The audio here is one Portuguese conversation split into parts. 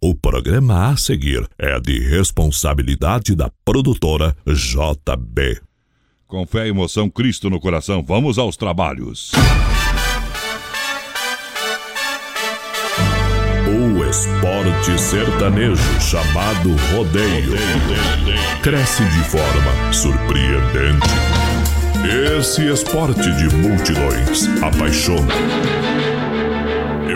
O programa a seguir é de responsabilidade da produtora JB. Com fé e emoção, Cristo no coração, vamos aos trabalhos. O esporte sertanejo chamado rodeio cresce de forma surpreendente. Esse esporte de multidões apaixona,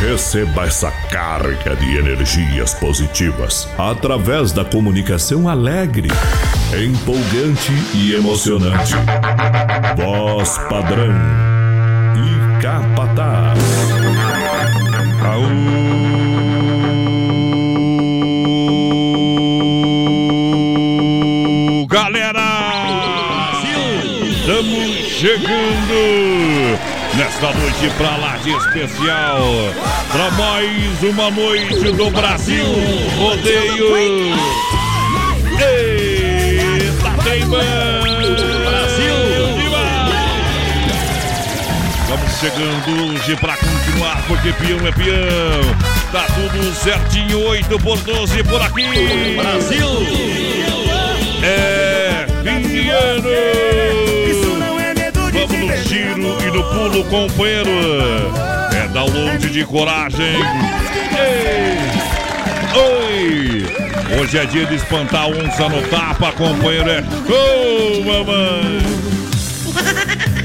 Receba essa carga de energias positivas através da comunicação alegre, empolgante e emocionante. Voz padrão e capataz. Aú, galera! Estamos chegando nesta noite pra lá de especial para mais uma noite do Brasil Rodeio. Eita, teimando! Brasil! Estamos chegando hoje pra continuar, porque peão é peão. Tá tudo certinho, 8 por 12 por aqui. Brasil! É fim de ano! No pulo, companheiro. É download de coragem. Ei! Oi! Hoje é dia de espantar a onça no tapa, companheiro. É show, mamãe!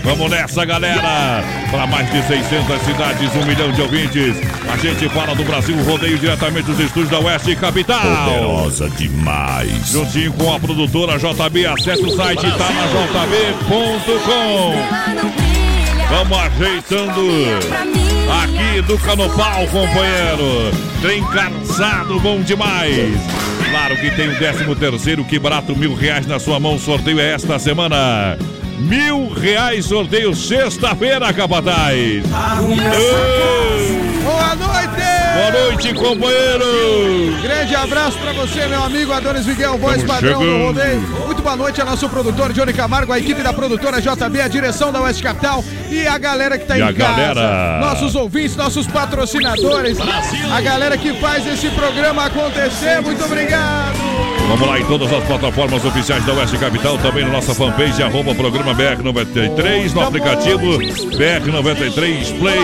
Vamos nessa, galera! Para mais de 600 cidades, um milhão de ouvintes. A gente fala do Brasil Rodeio diretamente dos estúdios da Oeste Capital. Poderosa demais. Juntinho com a produtora JB, acesse o site tá na jb.com. Vamos ajeitando aqui do Canopal, companheiro. Trem cansado, bom demais. Claro que tem o 13 terceiro, que barato, mil reais na sua mão. Sorteio é esta semana. Mil reais sorteio sexta-feira, Capataz. Ei! Boa noite! Boa noite, companheiro! Grande abraço pra você, meu amigo Adonis Miguel, voz Estamos padrão do chegando. rodeio. Muito boa noite ao nosso produtor Johnny Camargo, a equipe da produtora JB, a direção da Oeste Capital e a galera que tá E em a casa. galera. Nossos ouvintes, nossos patrocinadores, a galera que faz esse programa acontecer. Muito obrigado! Vamos lá em todas as plataformas oficiais da Oeste Capital, também na nossa fanpage, arroba programa BR93, no aplicativo BR93 Play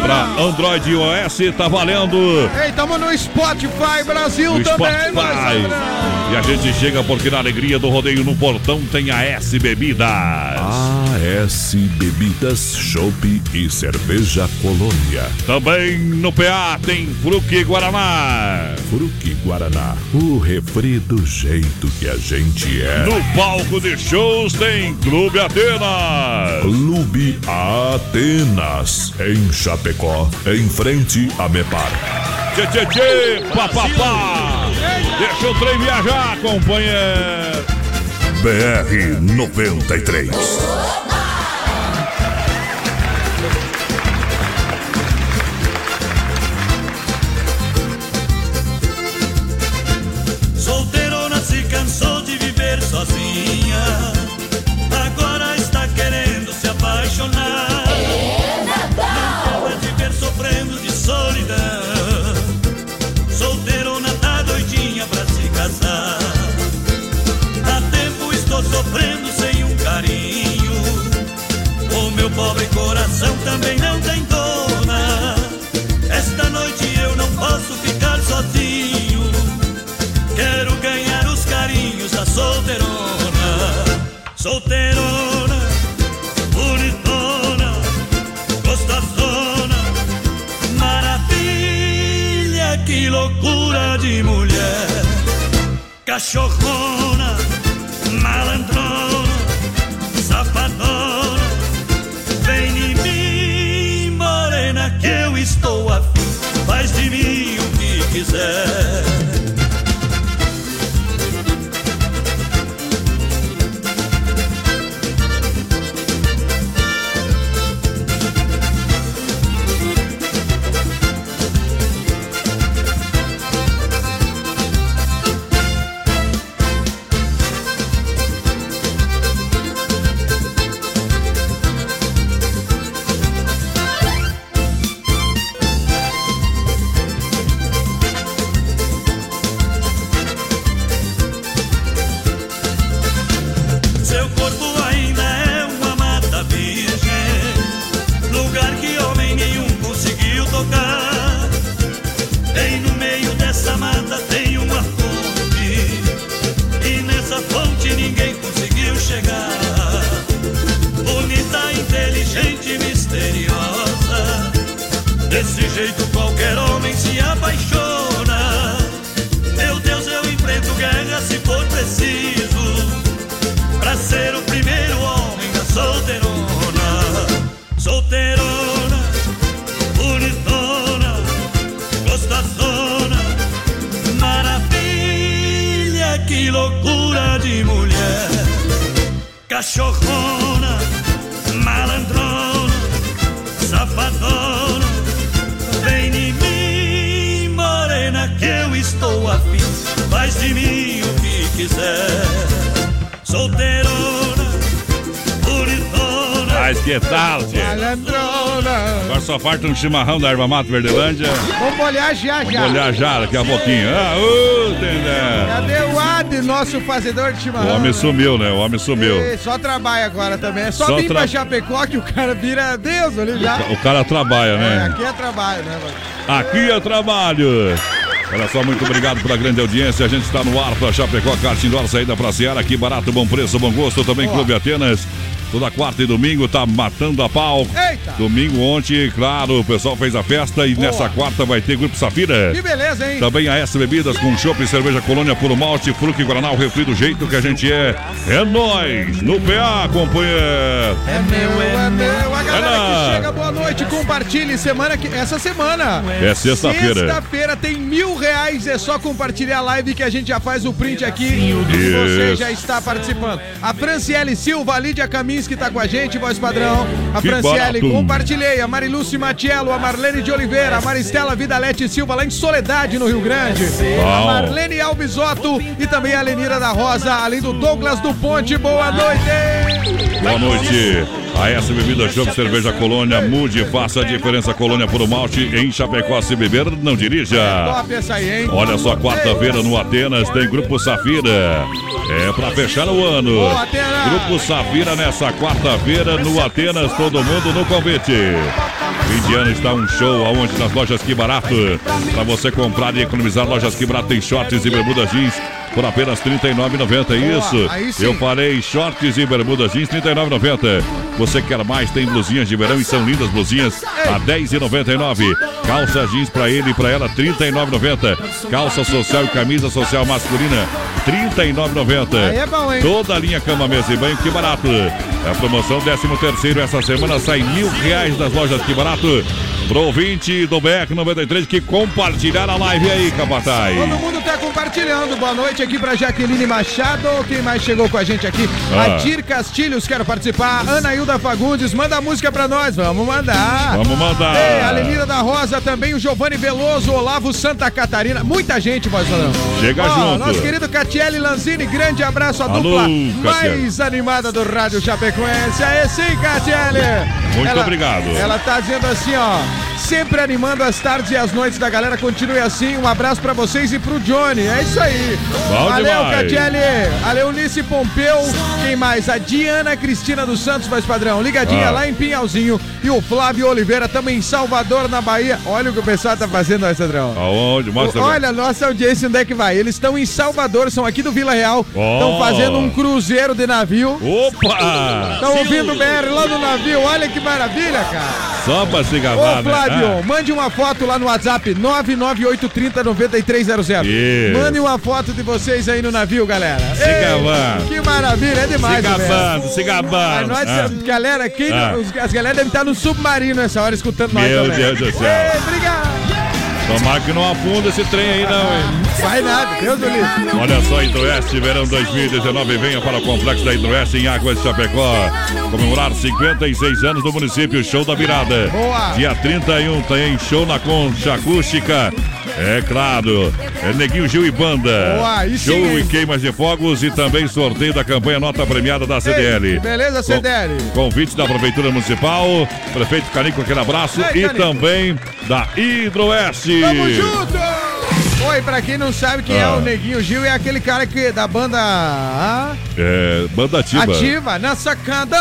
para Android e iOS, tá valendo Ei, tamo no Spotify Brasil no também, Spotify. mas- E a gente chega porque na alegria do rodeio no portão tem a S Bebidas. AS Bebidas, Chopp e Cerveja Colônia. Também no PA tem Fruque Guaraná. Fruque Guaraná, o refri do jeito que a gente é. No palco de shows tem Clube Atenas. Clube Atenas, em Chapecó, em frente a Mepar. Tchê, tchê, tchê, papapá. Deixa o trem viajar, companheiro. BR 93. Pobre coração também não tem dona. Esta noite eu não posso ficar sozinho. Quero ganhar os carinhos da solteirona. Solteirona, bonitona, gostosona, maravilha, que loucura de mulher. Cachorrona, chimarrão da Erva Mato Verdelândia. Vamos olhar já já. Vou olhar já daqui a pouquinho. Ah, ô, Tendé. Cadê o Ad, nosso fazedor de O chimarrão? homem sumiu, né? O homem sumiu. Ei, só trabalha agora também. É só, Só vir tra- pra Chapecó que o cara vira Deus ali já. O cara trabalha, É, né? aqui é trabalho, né, mano? Aqui é trabalho. Olha só, muito obrigado pela grande audiência. A gente está no ar para Chapecó, kart indoor, saída para Seara. Aqui barato, bom preço, bom gosto. Também. Clube Atenas. Toda quarta e domingo tá matando a pau. Eita! Domingo ontem, claro, o pessoal fez a festa e Boa. nessa quarta vai ter Grupo Safira. Que beleza, hein? Também a S Bebidas com chopp e cerveja colônia puro malte, fruque guaraná, o refri do jeito que a gente é. É nós no PA, companheiro. É meu, é meu. A galera lá. que chega, boa noite, compartilhe. Semana que, essa semana. É sexta-feira. Sexta-feira tem mil reais. É só compartilhar a live que a gente já faz o print aqui. E você já está participando. A Franciele Silva, a Lídia Camins que tá com a gente, voz padrão. A Que Franciele, barato. compartilhei. A Mariluce Matiello, a Marlene de Oliveira, a Maristela Vidalete Silva, lá em Soledade, no Rio Grande. A. Marlene Albisotto e também a Lenira da Rosa, além do Douglas do Ponte. Boa noite! Boa noite. A S Bebida Chopp Cerveja Colônia, mude, faça a diferença Colônia por malte em Chapecó. Se beber, não dirija. Olha só, quarta-feira no Atenas tem Grupo Safira. É pra fechar o ano. Grupo Safira nessa quarta-feira no Atenas, todo mundo no convite. Fim de ano está um show aonde nas lojas Que Barato. Pra você comprar e economizar, lojas Que Barato tem shorts e bermudas jeans por apenas R$ 39,90. É Isso. Eu falei shorts e bermudas jeans R$ 39,90. Você quer mais? Tem blusinhas de verão e são lindas blusinhas a R$ 10,99. Calça jeans pra ele e pra ela R$ 39,90. Calça social e camisa social masculina R$ 39,90. Aí é? Toda a linha cama, mesa e banho, que barato. É a promoção 13 terceiro essa semana sai mil reais das lojas que barato. Pro ouvinte do BR 93 que compartilhar a live aí, capataz. Todo mundo tá compartilhando. Boa noite aqui pra Jaqueline Machado. Quem mais chegou com a gente aqui? Ah. Adir Castilhos, quero participar. Ana Hilda Fagundes, manda a música pra nós. Vamos mandar. Vamos mandar. Ei, a Lenira da Rosa também, o Giovanni Veloso, Olavo Santa Catarina. Muita gente, voz padrão. Chega Ó, junto. Nosso querido Catiele Lanzini, grande abraço à Alô, dupla Catiele. mais animada do Rádio Aê sim, Catiele. Muito obrigado. Ela tá dizendo assim, ó. Sempre animando as tardes e as noites da galera. Continue assim. Um abraço pra vocês e pro Johnny. É isso aí. Bom Valeu. Catiele. A Leonice Pompeu. Quem mais? A Diana Cristina dos Santos, mais padrão. Ligadinha Ah. lá em Pinhalzinho. E o Flávio Oliveira, também em Salvador, na Bahia. Olha o que o pessoal tá fazendo, aí, Cedrão. Aonde? Mostra Olha, nossa audiência, onde é que vai? Eles estão em Salvador, são aqui do Vila Real. Estão Oh. fazendo um cruzeiro de navio. Opa! Estão ouvindo o BR lá no navio. Olha que maravilha, cara. Só pra se Ô, gabar, Flávio, né? Mande uma foto lá no WhatsApp 998309300. Isso. Mande uma foto de vocês aí no navio, galera. Se Ei, gabando. Que maravilha, é demais, se velho. gabando, se Mas gabando. nós, Ah. galera, quem, Ah. os- as galera devem estar no submarino nessa hora escutando nós Meu. Deus do céu. Ei, obrigado. Tomara que não afunda esse trem aí, não, hein? Vai nada, Deus do livre. Olha só, Hidroeste, verão 2019, venha para o Complexo da Hidroeste em Águas de Chapecó. Comemorar 56 anos do município, show da virada. Boa. Dia 31 tem show na Concha Acústica. É claro, é Neguinho Gil e Banda. Boa, sim, show hein? e queimas de fogos e também sorteio da campanha Nota Premiada da CDL. Ei, beleza, CDL? Com- Convite da Prefeitura Municipal, Prefeito Canico, aquele abraço. Ei, e Canico. também da Hidroeste. Tamo junto! Oi, pra quem não sabe quem é Ah. o Neguinho Gil, é aquele cara que da banda ah, É, banda ativa. Ativa, na sacada.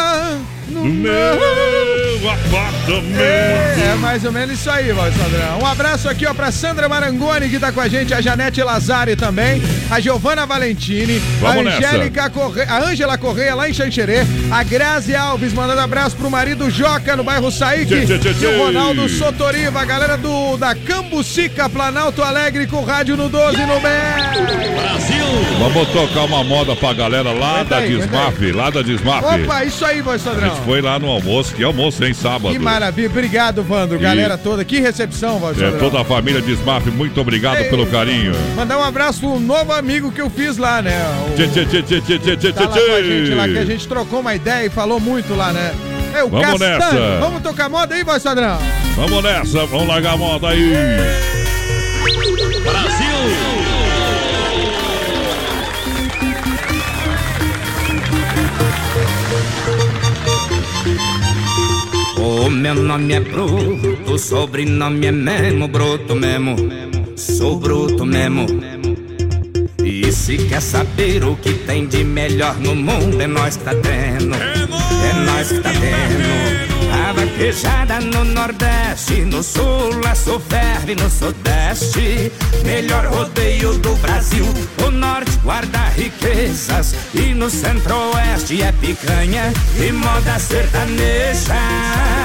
No meu apartamento. É, é, mais ou menos isso aí, voz padrão. Um abraço aqui, ó, pra Sandra Marangoni, que tá com a gente, a Janete Lazari também, a Giovana Valentini, Vamos a Angélica Correia, a Ângela Correia lá em Xanxerê, a Grazi Alves, mandando abraço pro marido Joca no bairro Saíque, e o Ronaldo Sotoriva, a galera do da Cambucica, Planalto Alegre, com rádio no 12 no BR. Brasil! Vamos tocar uma moda pra galera lá da Desmaf, lá da Desmaf. Opa, isso aí, voz padrão. Foi lá no almoço, que almoço, hein, sábado. Que maravilha, obrigado, Vando, galera toda, que recepção, voz é, Toda a família Desmaf, muito obrigado Ei, pelo carinho. Mandar um abraço pro novo amigo que eu fiz lá, né? O... Tchê, tchê, tchê, tchê, tchê, tchê, tá lá com a gente lá, que a gente trocou uma ideia e falou muito lá, né? É o Vamos Castanho. nessa. Vamos tocar moda aí, voz padrão? Vamos nessa, vamos largar a moda aí. Brasil! O meu nome é Bruto, sobrenome é Memo, Bruto mesmo, sou bruto mesmo. E se quer saber o que tem de melhor no mundo, é nós que tá tendo, é nós que tá tendo. A vaquejada no Nordeste, no Sul, a ferve no Sudeste. Melhor rodeio do Brasil. O Norte guarda riquezas e no Centro-Oeste é picanha e moda sertaneja.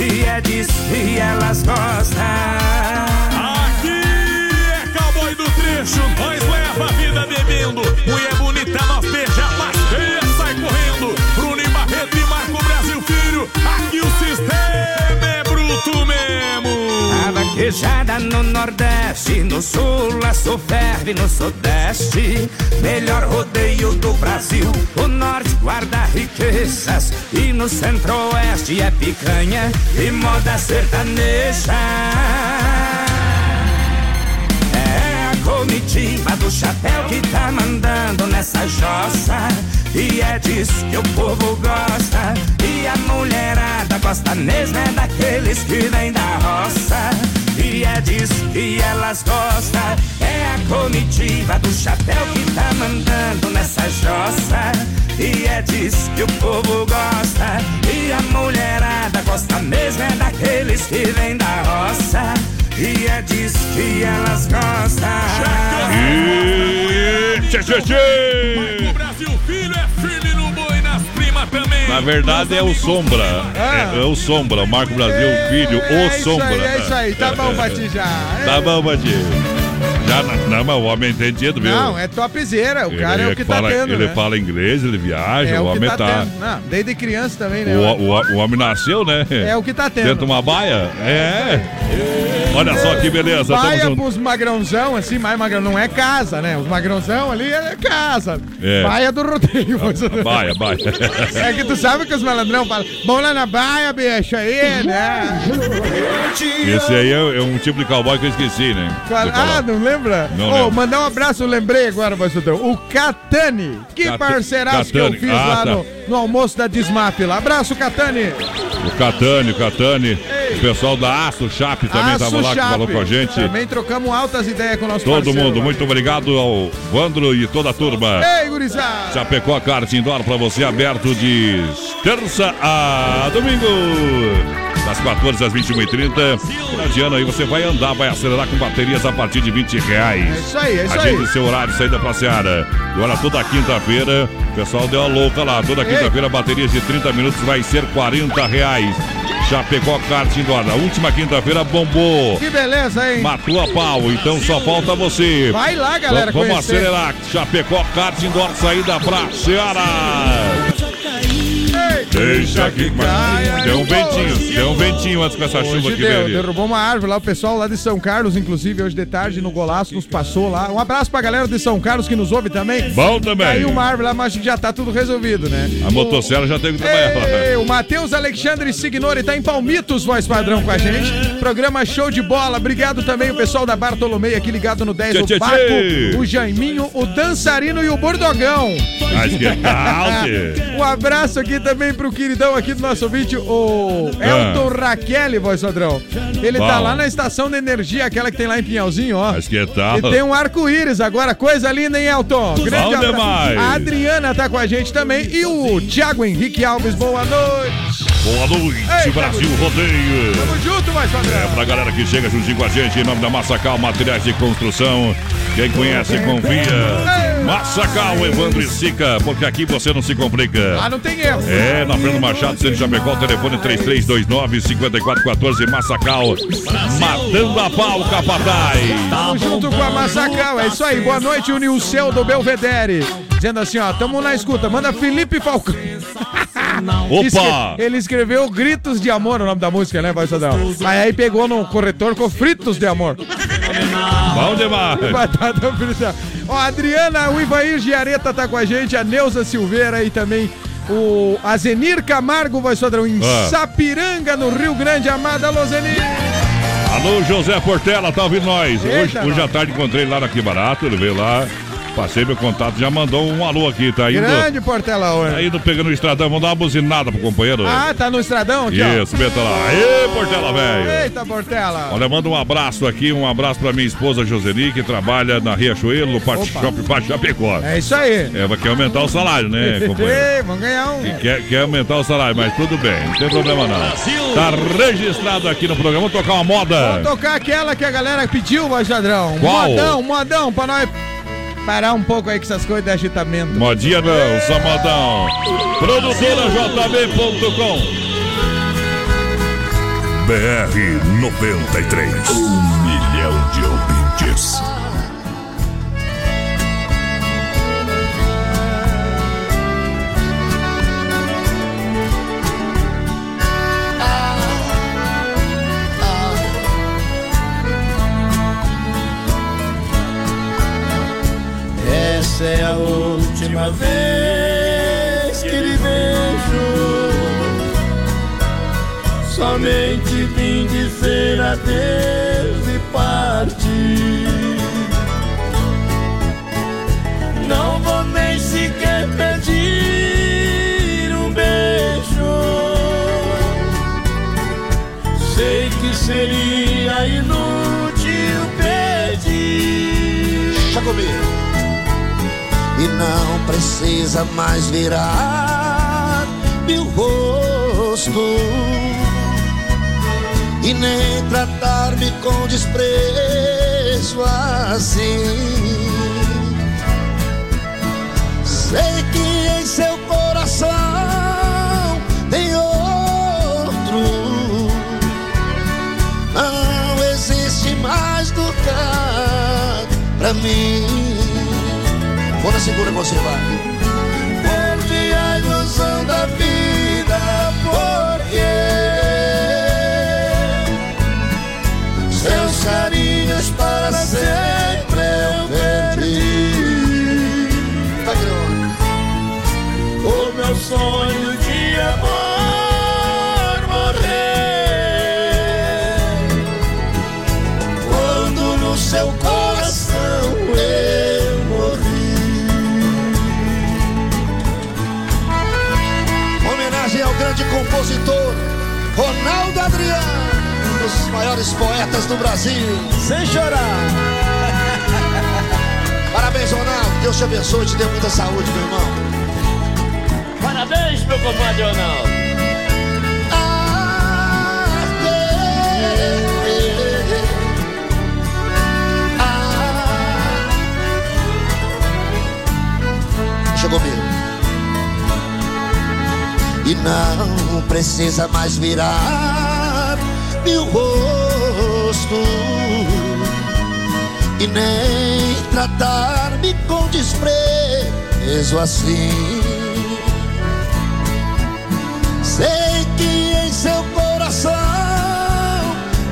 E é disso que elas gostam. Aqui é cowboy do trecho, nós leva a vida bebendo. Mulher bonita, mesmo. A vaquejada no Nordeste, no Sul, a ferve no Sudeste. Melhor rodeio do Brasil, o Norte guarda riquezas. E no Centro-Oeste é picanha e moda sertaneja. É a comitiva do chapéu que tá mandando nessa jossa. E é disso que o povo gosta. E a mulherada gosta mesmo é daqueles que vêm da roça. E é disso que elas gostam. É a comitiva do chapéu que tá mandando nessa jossa. E é disso que o povo gosta. E a mulherada gosta mesmo é daqueles que vêm da roça. E é disso que elas gostam. E... Tchê, tchê, tchê. Brasil Filho é firme no. Na verdade é o Sombra. Ah. É, é, o Sombra, o Marco Brasil Filho, é, o Sombra. Aí, é isso aí, tá bom, Bati já. Tá bom, Bati. Já, não, mas o homem é entendido, viu? Não, é topzera. O ele cara é o que, tá fala, tá tendo. Ele né? fala inglês, ele viaja, é o, o homem tá. tá... Não, desde criança também, né? O, o, o, homem nasceu, né? É o que tá tendo. Dentro de uma baia? É. Olha só que beleza. Baia pros magrãozão, assim, mais magrão. Não é casa, né? Os magrãozão ali é casa. É. Baia do rodeio. Ah, baia, baia. É que tu sabe que os malandrão falam, vamos lá na baia, bicho, aí, né? Esse aí é, é, um tipo de cowboy que eu esqueci, né? Ah, não lembra? Não oh, mandar um abraço, lembrei agora, pastor. O Catani. Que Cat... parceiraço Catani. que eu fiz ah, lá tá. no, no, almoço da Desmap lá. Abraço, Catani. O Catani, o Catani. Ei. O pessoal da Aço Chap também estava lá, que falou com a gente. Também trocamos altas ideias com o nosso Todo parceiro, mundo, lá. muito obrigado ao Vandro e toda a turma. Ei, gurizada. Chapecó a Kart Indoor para você aberto de terça a domingo das 14 às 21h30. Adiano aí você vai andar, vai acelerar com baterias a partir de 20 reais. É isso aí, é isso Agende aí. seu horário, saída pra Seara. Agora toda quinta-feira, o pessoal deu a louca lá. Toda quinta-feira, baterias de 30 minutos vai ser 40 reais. Chapecó Kart Indoor. Na última quinta-feira bombou. Que beleza, hein? Matou a pau, então só falta você. Vai lá, galera. Vamos conhecer. acelerar. Chapecó Kart Indoor, saída pra Seara. Deixa que caia. Deu um ventinho, deu um ventinho antes com essa Hoje chuva que deu, ali. derrubou uma árvore lá, o pessoal lá de São Carlos, inclusive, hoje de tarde no golaço, nos passou lá. Um abraço pra galera de São Carlos que nos ouve também. Bom também. Caiu uma árvore lá, mas já tá tudo resolvido, né? A motosserra já teve que trabalhar. Ei, o Matheus Alexandre Signori tá em Palmitos, voz padrão com a gente. Programa show de bola. Obrigado também o pessoal da Bartolomei aqui ligado no 10, Tchê, o Baco, tchê. o Jaiminho, o Dançarino e o Bordogão. Mas que tal? Um abraço aqui também pro queridão aqui do nosso vídeo, o Elton Raquel, voz padrão. Ele tá Bom. lá na estação de energia, aquela que tem lá em Pinhalzinho, ó. Mas que tal? E tem um arco-íris agora, coisa linda, hein, Elton? Bom demais. A Adriana tá com a gente também. E o Thiago Henrique Alves, boa noite. Boa noite, Ei, Brasil Rodeio. Tamo junto, mais É padrão. pra galera que chega juntinho com a gente, em nome da Massacal Materiais de Construção. Quem conhece, confia. Massacal, Evandro e Sica, porque aqui você não se complica. Ah, não tem erro. É, na Fernando Machado, Centro Chapecó, telefone 3329-5414, Massacal, matando a pau, Capataz. Tamo junto com a Massacal. É isso aí. Boa noite, o Nilceu do Belvedere. Dizendo assim, ó, tamo na escuta. Manda Felipe Falcão. Opa! Ele escreveu Gritos de Amor, o nome da música, né, voz padrão? Mas aí pegou no corretor com Fritos de Amor. Bom demais. Batata frita. Ó, a Adriana, o Ivair Giareta tá com a gente, a Neuza Silveira e também o Azenir Camargo, voz padrão, em Ah. Sapiranga, no Rio Grande. Amada Lozenir. Alô, José Portela, tá ouvindo nós? Hoje, Eita, hoje à nós. tarde encontrei ele lá na Que Barato, ele veio lá, passei meu contato, já mandou um alô aqui, tá indo. Grande Portela Tá hoje. indo pegando o estradão, vamos dar uma buzinada pro companheiro. Ah, tá no estradão aqui, ó. Isso, meta lá. Aê, Portela, velho. Eita, Portela. Olha, manda um abraço aqui, um abraço pra minha esposa Joseni, que trabalha na Riachuelo, no Parque. Shopping Baixo Chapecó. É isso aí. É, vai quer aumentar o salário, né, companheiro? Ei, vamos ganhar um. E Quer, quer aumentar o salário, mas tudo bem, não tem problema não. Tá registrado aqui no programa, vamos tocar uma moda. Vamos tocar aquela que a galera pediu, voz padrão. Qual? Modão, modão, pra nós parar um pouco aí com essas coisas de agitamento. Modinha não, só modão. Produtora JB.com. BR 93. Um milhão de ouvintes. Essa é a última vez que lhe vejo. Somente vim dizer adeus e partir. Não vou nem sequer pedir um beijo. Sei que seria inútil E não precisa mais virar meu rosto e nem tratar-me com desprezo assim. Sei que em seu coração tem outro. Não existe mais lugar pra mim. Vou na segura com você, vai. Perde a ilusão da vida porque seus carinhos para sempre eu perdi. Grão. O meu sonho grande compositor Ronaldo Adriano, um dos maiores poetas do Brasil. Sem chorar. Parabéns, Ronaldo. Deus te abençoe e te dê muita saúde, meu irmão. Parabéns, meu compadre Ronaldo. Chegou comigo. E não precisa mais virar meu rosto e nem tratar-me com desprezo assim. Sei que em seu coração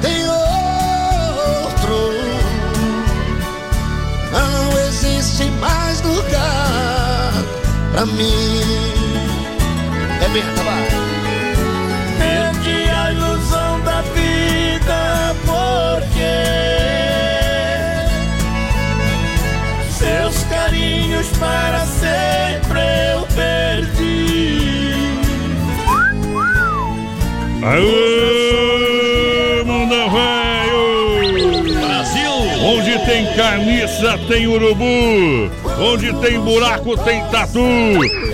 tem outro. Não existe mais lugar pra mim. É merda, vai. Perdi a ilusão da vida porque seus carinhos para sempre eu perdi. Aê, velho! Brasil! Onde tem carniça, tem urubu. Onde tem buraco, tem tatu.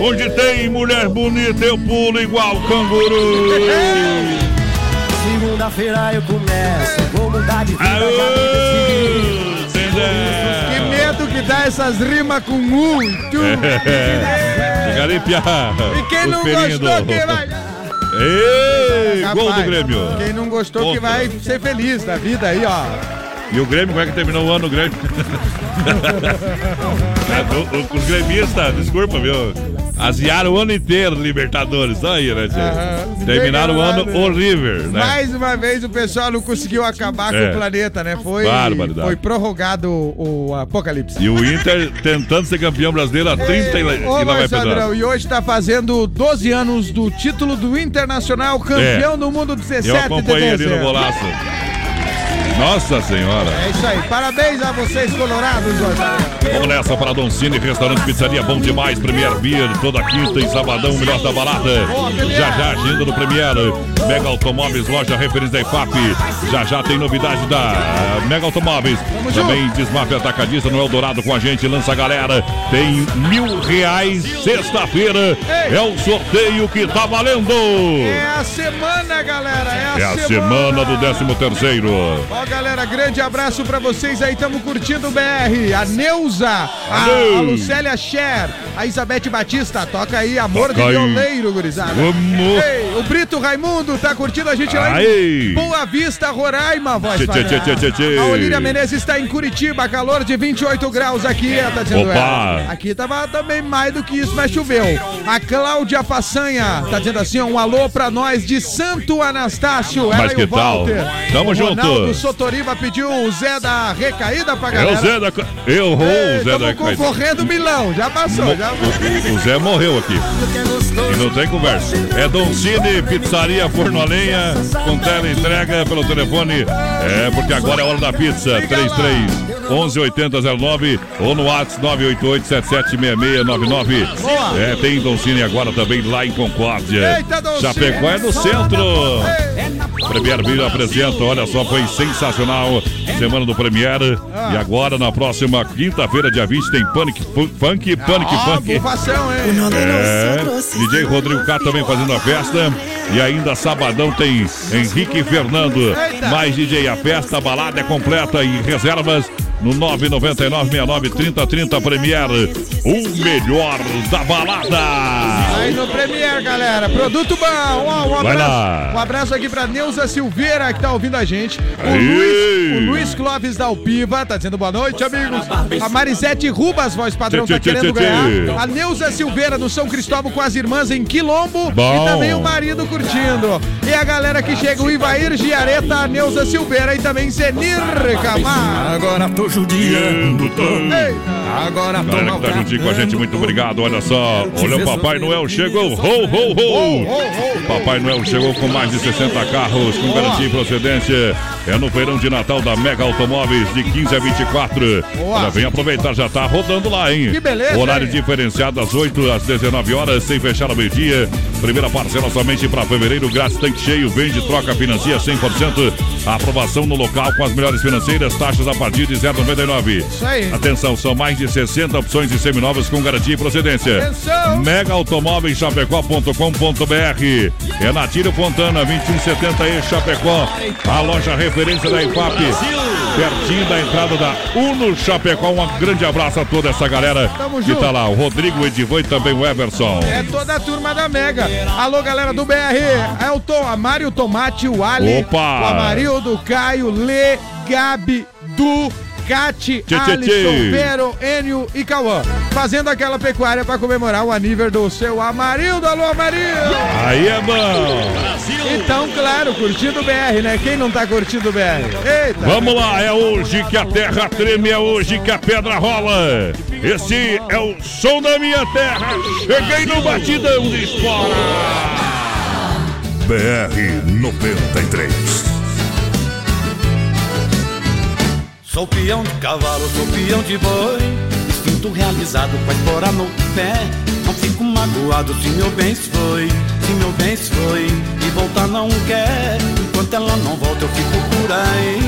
Onde tem mulher bonita, eu pulo igual canguru. Segunda-feira eu começo, vou mudar de vida, Zezé. Que medo que dá essas rimas com U e piá. E quem não gostou, do- que vai. Ei, gol do Rapaz, Grêmio. Quem não gostou, que Contra. vai ser feliz da vida aí, ó. E o Grêmio, como é que terminou o ano, o Grêmio? É, o- o- os gremistas, desculpa, viu? Aziaram o ano inteiro, Libertadores. Aí, né? Aham. Terminaram o ano né? horrível, né? Mais uma vez o pessoal não conseguiu acabar É. com o planeta, né? Foi, foi prorrogado o, o apocalipse. E o Inter tentando ser campeão brasileiro há 30 e, lá- Ô, e vai. Adrão, e hoje tá fazendo 12 anos do título do Internacional, campeão É. do mundo 17 Eu de acompanhei ali no golaço. Nossa senhora. É isso aí. Parabéns a vocês, colorados, hoje. Vamos nessa para Don Cine, restaurante pizzaria bom demais, Premier Beer, toda quinta e sabadão, melhor da balada. Já já agenda no Premier, Mega Automóveis, loja referência da IFAP. Já já tem novidade da Mega Automóveis. Também Desmaf Atacadista no Eldorado com a gente, lança a galera. Tem mil reais sexta-feira. É o sorteio que tá valendo. É a semana, galera. É a, É a semana do 13 terceiro. Ó, galera, grande abraço pra vocês aí, tamo curtindo o BR. A Neuza, a, a Lucélia Cher, a Isabete Batista, toca aí, Amor Toca de. Violeiro, gurizada. Vamos. Ei, o Brito Raimundo tá curtindo a gente lá em Boa Vista, Roraima, voz Tchê, tchê, tchê. A Olíria Menezes está em Curitiba, calor de 28 graus aqui, tá dizendo Opa. ela. Aqui tava também mais do que isso, mas choveu. A Cláudia Façanha tá dizendo assim, um alô pra nós de Santo Anastácio. Ela Mas e que o tal? Tamo o junto. Ronaldo Sotoriba pediu o Zé da Recaída pra É galera. o Zé da. Vou, Ei, o Zé da. tamo concorrendo milão, já passou, O, o Zé morreu aqui. E não tem conversa. É Don Cine, pizzaria Forno a Lenha, com tela entrega pelo telefone. É, porque agora é hora da pizza. 33 11 8009 ou no WhatsApp 988 776699. Boa. É, tem Don Cine agora também lá em Concórdia. Eita, Chapecó é no centro. Premier Vídeo apresenta, olha só, foi sensacional. Semana do Premier. E agora, na próxima quinta-feira, dia 20, tem Panic Fu- Funk, Panic Ó, Funk. bufação, hein? É, DJ Rodrigo K também fazendo a festa. E ainda sabadão tem Henrique Fernando. Eita. Mais DJ, a festa, a balada é completa e reservas no 999-69-3030 Premier. O melhor da balada. Aí no Premier, galera. Produto bom. Um Vai abraço. lá. Um abraço aqui pra Neuza Silveira, que tá ouvindo a gente. O Aí. Luiz, o Luiz Clóvis da Alpiva tá dizendo boa noite, amigos. A Marisete Rubas, voz padrão, Tchê, tá querendo tchê, tchê. ganhar. A Neuza Silveira do São Cristóvão com as irmãs em Quilombo. Bom. E também o marido curtindo. E a galera que chega, o Ivair Giareta, a Neuza Silveira e também Zenir Camargo. Agora tô judiando, tô. Eita. Agora Galera que tá juntinho com a gente, muito obrigado. Olha só, olha o Papai Noel chegou. Ho, ho, ho! Papai Noel chegou com mais de 60 carros com garantia e procedência. É no verão de Natal da Mega Automóveis de 15 a 24. Boa. Olha, vem aproveitar, já tá rodando lá, hein? Que beleza, Horário hein? diferenciado das 8 às 19 horas, sem fechar ao meio-dia. Primeira parcela somente para fevereiro, grátis tanque cheio, vende, troca, financia 100%. Aprovação no local com as melhores financeiras, taxas a partir de 0,99. Isso aí. Atenção, são mais de 60 opções de seminovos com garantia e procedência. Mega Automóveis Chapecó.com.br. É na Tírio Fontana, 2170 e Chapecó. A loja referência da IFAP. Pertinho da entrada da Uno Chapecó. Um grande abraço a toda essa galera Tamo que tá lá. O Rodrigo, o Edivô e também o Everson. É toda a turma da Mega. Alô, galera do BR. É o Tom, a Mário Tomate, o Ali, Opa! o Amarildo, o Caio, Lê, Gabi, Du, Cate, Alisson, Vero, Enio e Cauã. Fazendo aquela pecuária para comemorar o aniversário do seu Amarildo. Alô, Amarildo! Aí é bom! Brasil! Então, claro, curtindo o BR, né? Quem não tá curtindo o BR? Eita! Vamos lá, é hoje que a terra treme, é hoje que a pedra rola. Esse é o som da minha terra. Cheguei no batidão de espora. BR 93 Sou peão de cavalo, sou peão de boi. Instinto realizado com a espora no pé. Não fico magoado se meu bem se foi Se meu bem se foi. E voltar não quer. Enquanto ela não volta eu fico por aí.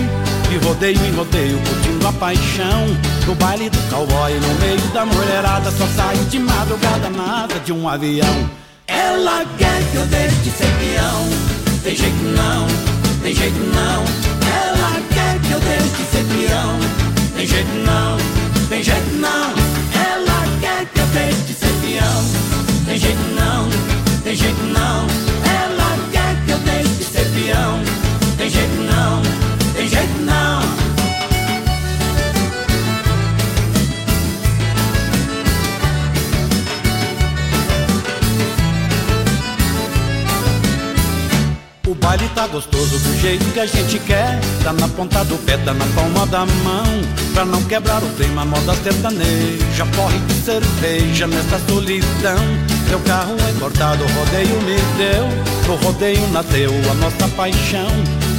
De rodeio em rodeio curtindo a paixão. No baile do cowboy no meio da mulherada Só saio de madrugada nada de um avião. Ela quer que eu deixe de ser peão. Tem jeito não, tem jeito não. Ela quer que eu deixe de ser peão. Tem jeito não, tem jeito não. Ela quer que eu deixe de ser peão. Tem jeito não, tem jeito não. Baile tá gostoso do jeito que a gente quer. Tá na ponta do pé, tá na palma da mão. Pra não quebrar o clima, moda sertaneja. Porre de cerveja nessa solidão. Meu carro é cortado, o rodeio me deu. O rodeio nasceu a nossa paixão.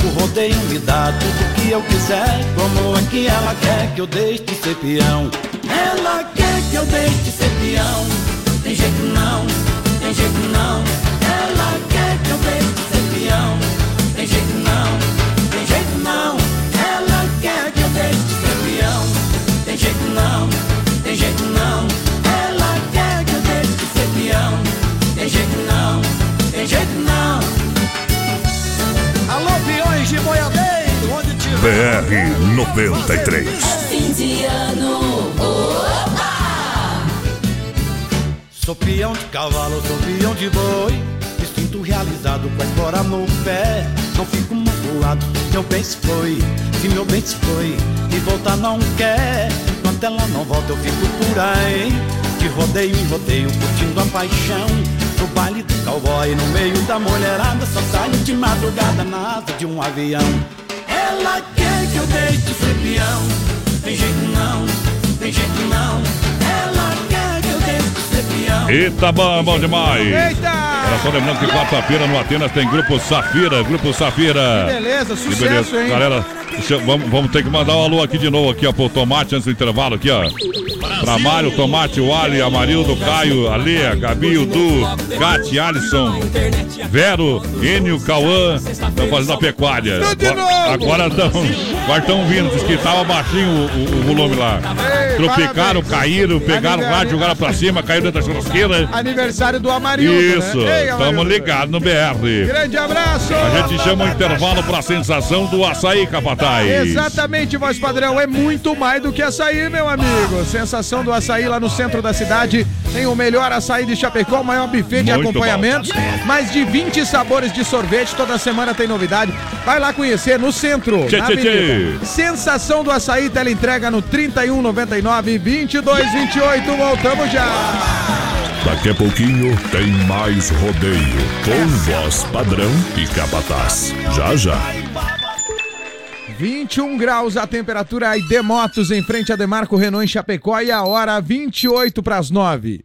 O rodeio me dá tudo que eu quiser. Como é que ela quer que eu deixe de ser peão? Ela quer que eu deixe de ser peão. Tem jeito não, tem jeito não. Tem jeito não, tem jeito não. Ela quer que eu deixe de ser peão. Tem jeito não, tem jeito não. Ela quer que eu deixe de ser peão. Tem jeito não, tem jeito não. Alô, peões de boiadeiro, onde tiver. BR 93 Fim de ano. Opa! Sou peão de cavalo, sou peão de boi. Instinto realizado com a espora no pé. Não fico magoado, meu bem se foi. Se meu bem se foi e voltar não quer. Enquanto ela não volta, eu fico por aí. De rodeio em rodeio, curtindo a paixão. No baile do cowboy, no meio da mulherada. Só saio de madrugada na asa de um avião. Ela quer que eu deixe de ser peão. Tem jeito não, tem jeito não. Eita, bom, bom demais. Eita! Era só lembrando que quarta-feira no Atenas tem Grupo Safira, Grupo Safira. Beleza, Que sucesso, beleza. hein? Galera, eu- vamos, vamos ter que mandar um alô aqui de novo aqui, ó, pro Tomate antes do intervalo aqui, ó. Pra Mário, Tomate, o Ali, Amarildo, Caio, Ale, Gabi, o Du, Gatti, Alisson, Vero, Enio, Cauã, estão fazendo a pecuária. Agora estão agora estão vindo, diz que tava baixinho o, o- o volume lá. Tropicaram, caíram, pegaram o rádio, jogaram pra cima, caíram da churrasqueira. Aniversário do Amarildo. Isso, né? Estamos ligados no BR. Grande abraço! A gente chama o intervalo pra sensação do açaí, Capataz. Exatamente, voz padrão. É muito mais do que açaí, meu amigo. Sensação do açaí lá no centro da cidade. Tem o melhor açaí de Chapecó, o maior buffet de Muito acompanhamentos. Mais de 20 sabores de sorvete. Toda semana tem novidade. Vai lá conhecer no centro. Tchê, na tchê, tchê. Sensação do açaí, tela entrega no 3199 2228. Voltamos já. Daqui a pouquinho tem mais rodeio com voz padrão e capataz. Já já. 21 graus a temperatura aí de motos em frente a Demarco Renault em Chapecó e a hora 28 para as 9.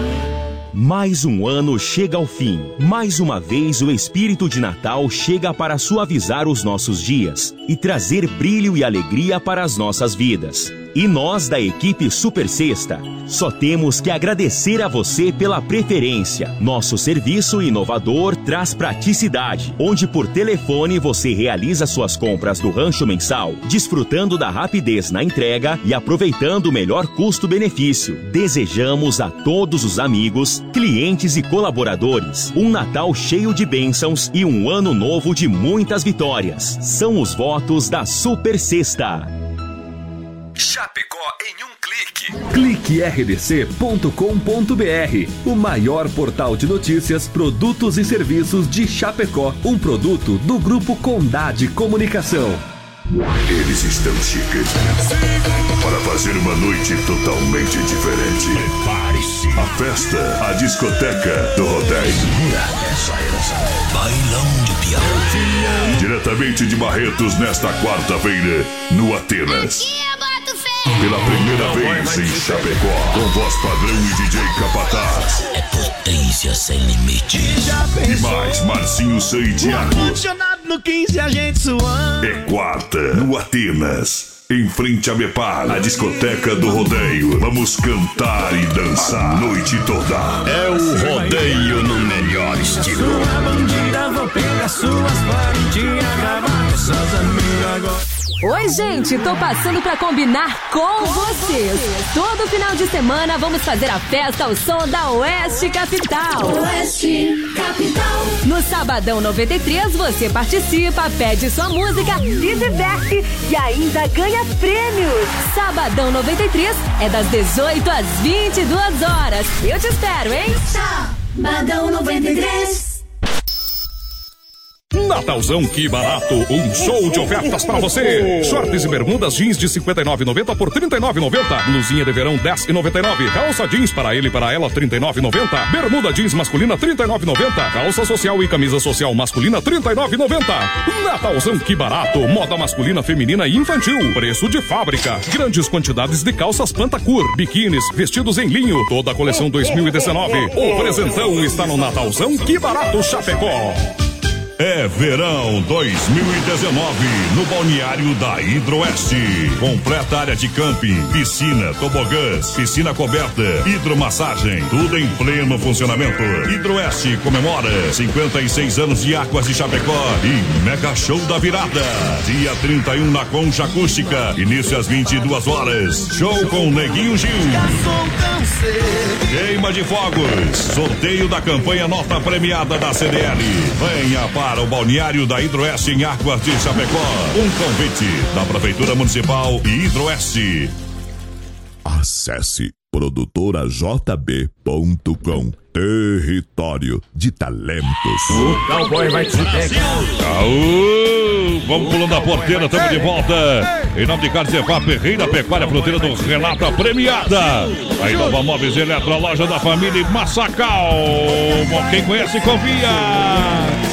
Mais um ano chega ao fim. Mais uma vez o espírito de Natal chega para suavizar os nossos dias e trazer brilho e alegria para as nossas vidas. E nós da equipe Super Sexta só temos que agradecer a você pela preferência. Nosso serviço inovador traz praticidade, onde por telefone você realiza suas compras do rancho mensal, desfrutando da rapidez na entrega e aproveitando o melhor custo-benefício. Desejamos a todos os amigos, clientes e colaboradores um Natal cheio de bênçãos e um ano novo de muitas vitórias. São os votos da Super Sexta. Chapecó em um clique. Clique rdc.com.br, o maior portal de notícias, produtos e serviços de Chapecó, um produto do grupo Condade Comunicação. Eles estão chegando para fazer uma noite totalmente diferente. Prepare-se. A festa, a discoteca do herança. Bailão de pião. Diretamente de Barretos nesta quarta-feira, no Atenas. Pela primeira vez em Chapecó, com voz padrão e DJ Capataz. É potência sem limites. E mais Marcinho San Thiago. Condicionado no 15 a gente suando. É quarta, no Atenas. Em frente a Bepar, a discoteca do rodeio. Vamos cantar e dançar a noite toda. É o rodeio no melhor estilo. Sua bandida, vou pegar suas parentinhas, gravar com seus amigos agora. Oi, gente, tô passando pra combinar com vocês. Todo final de semana vamos fazer a festa ao som da Oeste Capital. Oeste Capital. No Sabadão 93 você participa, pede sua música, se diverte e ainda ganha prêmios. Sabadão 93 é das 18 às 22 horas. Eu te espero, hein? Sabadão 93. Natalzão, que barato! Um show de ofertas pra você! Shorts e bermudas jeans de 59,90 por 39,90. Blusinha de verão 10,99. Calça jeans para ele e para ela 39,90. Bermuda jeans masculina 39,90. Calça social e camisa social masculina 39,90. Natalzão, que barato! Moda masculina, feminina e infantil. Preço de fábrica. Grandes quantidades de calças Pantacur, biquínis, vestidos em linho. Toda a coleção 2019. O presentão está no Natalzão, que barato Chapecó. É verão 2019 no balneário da Hidroeste. Completa área de camping, piscina, tobogãs, piscina coberta, hidromassagem, tudo em pleno funcionamento. Hidroeste comemora 56 anos de Águas de Chapecó e Mega Show da Virada. Dia 31 na Concha Acústica, início às 22 horas. Show com Neguinho Gil. Queima de fogos, sorteio da campanha nota premiada da CDL. Venha para para o balneário da Hidroeste em Águas de Chapecó. Um convite da Prefeitura Municipal e Hidroeste. Acesse produtorajb.com Território de talentos. O cowboy vai te pegar. Aú! Vamos pulando a porteira, estamos de volta. Em nome de Carlos Efap, Rei da Pecuária Fronteira do Renato a Premiada. A Inova Móveis Eletro, a loja da família Massacal. Bom, Quem conhece, confia.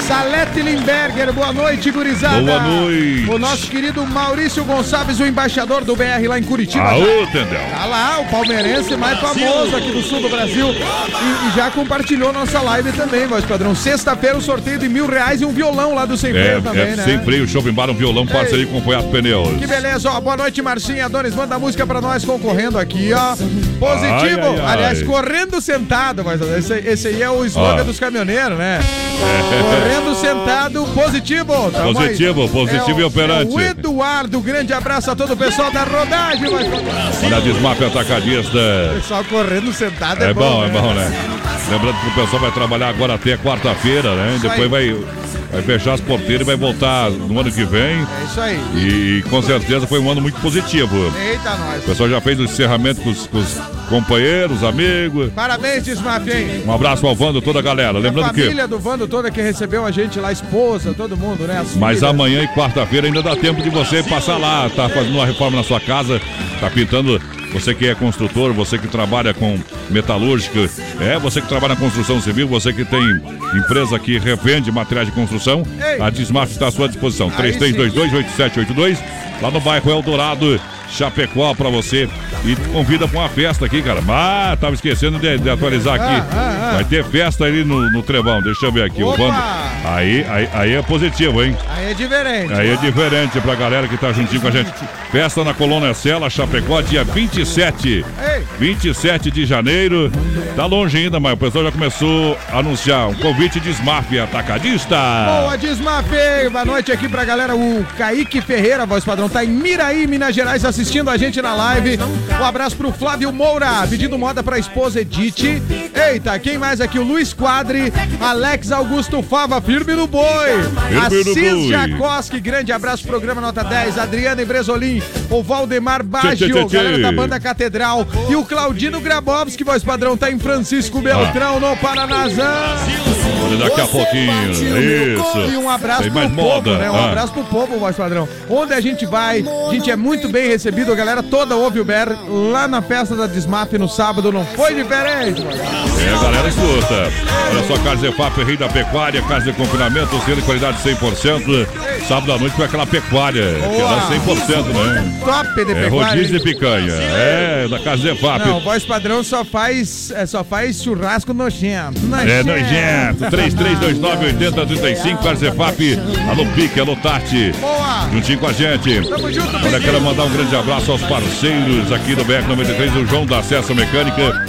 Salete Limberger, boa noite, gurizada. Boa noite. O nosso querido Maurício Gonçalves, o embaixador do BR lá em Curitiba. Aô, Tendel. Tá lá, o palmeirense mais famoso aqui do sul do Brasil. E, e já compartilhou nossa live também, voz padrão. Sexta-feira, o sorteio de mil reais e um violão lá do Sem É, Freio também, é né? sem freio, Shopping Bar, um violão, parceria com o Pneus. Que beleza, ó. Boa noite, Marcinha Adonis. Manda música pra nós concorrendo aqui, ó. Positivo. Ai, ai, ai. Aliás, correndo sentado, mas esse, esse aí é o slogan Ó. dos caminhoneiros, né? Correndo sentado, positivo. Aí. Positivo, positivo É e o- operante. é o Eduardo, grande abraço a todo o pessoal da rodagem. Mas... Olha a Desmap Atacadista. Pessoal correndo sentado é, É bom, é bom, né? Lembrando que o pessoal vai trabalhar agora até quarta-feira, né? Isso Depois vai, vai fechar as porteiras e vai voltar no ano que vem. É isso aí. E com certeza foi um ano muito positivo. Eita, nós. O pessoal já fez o encerramento com os, com os companheiros, amigos. Parabéns, Desmaf, hein? Um abraço ao Vando, toda a galera. A Lembrando que. família do Vando toda que recebeu a gente lá, a esposa, todo mundo, né? As Mas filhas. amanhã e quarta-feira ainda dá tempo de você passar lá, tá fazendo uma reforma na sua casa, tá pintando. Você que é construtor, você que trabalha com metalúrgica, é você que trabalha na construção civil, você que tem empresa que revende materiais de construção, a Desmaf está à sua disposição. Aí sim. 3322-8782, lá no bairro Eldorado. Chapecó pra você. E convida pra uma festa aqui, cara. Ah, tava esquecendo de, de atualizar aqui. Ah, ah, ah. Vai ter festa ali no, no Trevão. Deixa eu ver aqui. O Opa! bando. Aí, aí, aí é positivo, hein? Aí é diferente. Aí é diferente pra galera que tá juntinho com a gente. Festa na Colônia Sela, Chapecó, dia 27. Ei. 27 de janeiro. Tá longe ainda, mas o pessoal já começou a anunciar um convite de Smaf Atacadista. Boa, Desmafe! Boa noite aqui pra galera. O Kaique Ferreira, voz padrão, tá em Miraí, Minas Gerais, assistindo a gente na live. Um abraço pro Flávio Moura, pedindo moda pra esposa Edith. Eita, quem mais aqui? O Luiz Quadri, Alex Augusto Fava, firme no boi. no Assis boi. Jacoski, grande abraço, programa Nota 10. Adriana Bresolim, o Valdemar Baggio, galera da banda Catedral. E o Claudino Grabowski, voz padrão, tá em Francisco Beltrão, no Paranazão. Olha, daqui a pouquinho. Isso. E um abraço Tem pro mais povo, moda. né? Um Ah. abraço pro povo, voz padrão. Onde a gente vai, a gente é muito bem recebido, a galera toda ouve o Ber lá na festa da Desmaf no sábado, não foi diferente. É, a galera escuta. Olha só, Carlos Efap, rei da pecuária, casa de confinamento, sendo de qualidade 100%. Sábado à noite com aquela pecuária, que Boa. era 100%, né? Top de É pecuária. rodízio de picanha. É, da casa de Efap. Não, voz padrão só faz, é, só faz churrasco nojento. É nojento. 3329-8035, Carlos Efap. Alô Pique, alô Tati. Boa. Juntinho com a gente. Tamo junto, Olha, Pique. quero mandar um grande abraço aos parceiros aqui do BR93, o João da Acesso Mecânica.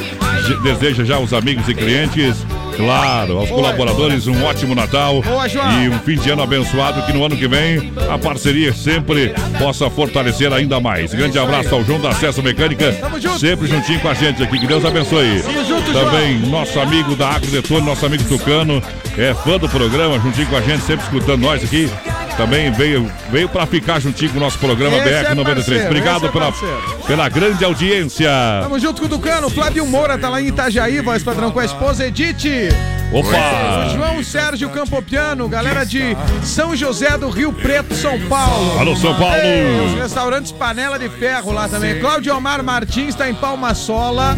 Deseja já os amigos e clientes. Claro, aos colaboradores, um ótimo Natal Boa, e um fim de ano abençoado. Que no ano que vem a parceria sempre possa fortalecer ainda mais. Grande abraço ao João da Acesso Mecânica, sempre juntinho com a gente aqui. Que Deus abençoe. Também nosso amigo da Agrodetone, nosso amigo Tucano, é fã do programa, juntinho com a gente, sempre escutando nós aqui. Também veio, veio para ficar juntinho com o nosso programa Esse é BR93. parceiro, Obrigado é pela, pela grande audiência. Tamo junto com o Tucano, Flávio Moura tá lá em Itajaí, voz padrão, com a esposa Edith. Opa! João Sérgio Campopiano, galera de São José do Rio Preto, São Paulo. Alô, São Paulo! Ei, os restaurantes Panela de Ferro lá também. Cláudio Omar Martins tá em Palma Sola.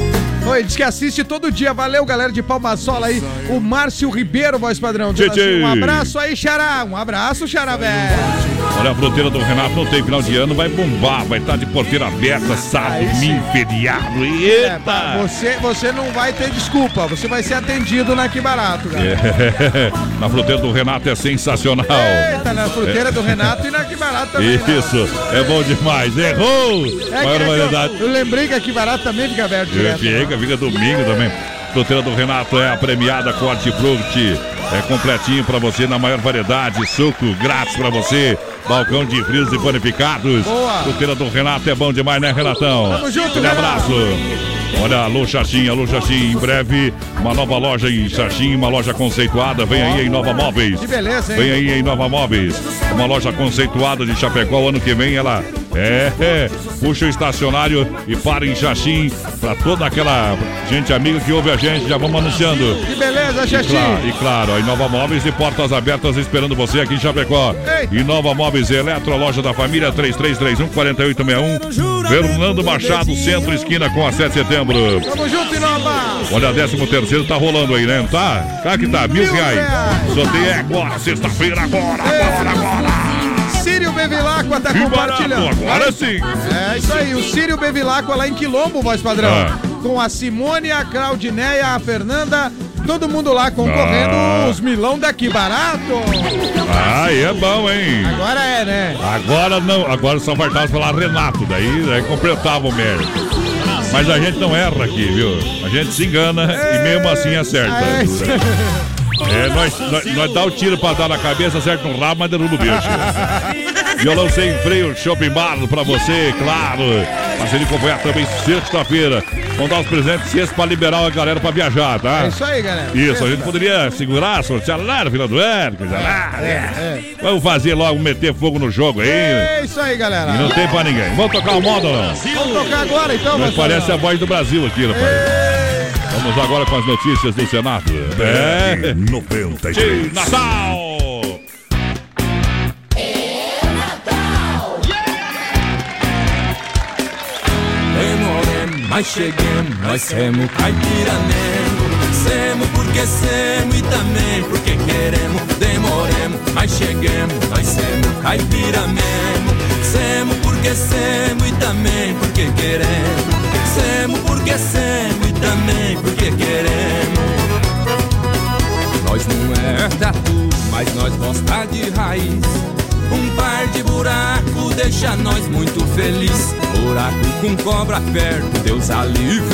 Oi, diz que assiste todo dia. Valeu, galera de Palma Sola aí. O Márcio Ribeiro, voz padrão. Tchê, tchê. assim, um abraço aí, Xará. Um abraço, Xará, velho. Olha, a fronteira do Renato não tem final de ano, vai bombar, vai estar de porteira aberta, sábado, domingo, feriado. É, Eita! você, você não vai ter desculpa. Você vai ser atendido na Que Barato, galera. É, na fronteira do Renato é sensacional. Eita, na fruteira do Renato e na Que Barato também. né? Isso, é bom demais. Errou! É Maior que, é variedade. que eu, eu lembrei que aqui barato também fica aberto direto. Fica, fica domingo também. Fruteira do Renato é a premiada com hortifruti. É completinho pra você na maior variedade. Suco grátis pra você. Balcão de frios e panificados. Boa. Fruteira do Renato é bom demais, né, Renatão? Tamo junto, Um abraço. Olha, alô Xaxim, alô Xaxim, em breve uma nova loja em Xaxim, uma loja conceituada, vem aí em Nova Móveis. Que beleza, hein? Vem aí em Nova Móveis, uma loja conceituada de Chapecó, ano que vem ela é, é, puxa o estacionário e para em Xaxim, pra toda aquela gente amiga que ouve a gente, já vamos anunciando. Que beleza, E, Xaxim. claro, e claro, a Inova Móveis e portas abertas esperando você aqui em Chapecó. Inova Móveis e Eletro, loja da família 3331-4861. Fernando Machado, centro, esquina com a 7 de setembro. Tamo junto, Inova. Olha, 13 terceiro tá rolando aí, né? Tá? Tá que tá, mil reais. reais. Sorteio é agora, sexta-feira, agora, agora, agora. Sírio Bevilacqua tá Que compartilhando. barato, agora sim. É isso aí, o Sírio Bevilacqua lá em Quilombo, voz padrão. Ah. Com a Simone, a Claudineia, a Fernanda, todo mundo lá concorrendo Ah. os milão daqui barato. Aí é bom, hein? Agora é, né? Agora não, agora só faltava falar Renato, daí, daí completava o mérito. Mas a gente não erra aqui, viu? A gente se engana e mesmo assim acerta. É. É, nós, nós, nós dá o tiro pra dar na cabeça, acerta no rabo, mas derruba o bicho. Violão sem freio, shopping bar pra você, claro. Parceria acompanhar também sexta-feira. Vamos dar os presentes sexta pra liberar a galera pra viajar, tá? É isso aí, galera. Isso, a gente poderia segurar, sortear lá no final do ano, coisa lá. É, é. Vamos fazer logo, meter fogo no jogo aí. É isso aí, galera. E não tem pra ninguém. Vamos tocar o modo não? Vamos tocar agora então, Mas voz parece a voz do Brasil aqui, rapaz. Vamos agora com as notícias do Senado. É. 93. Natal! Demoremos, mas cheguemos, nós semos caipira mesmo. Semos porque semos e também porque queremos. Demoremos, mas cheguemos, nós semos caipira mesmo. Semos porque semos e também porque queremos. Semos porque semos também porque queremos. Nós não é tatu, mas nós gosta de raiz. Um par de buraco deixa nós muito feliz. Buraco com cobra perto, Deus a livre.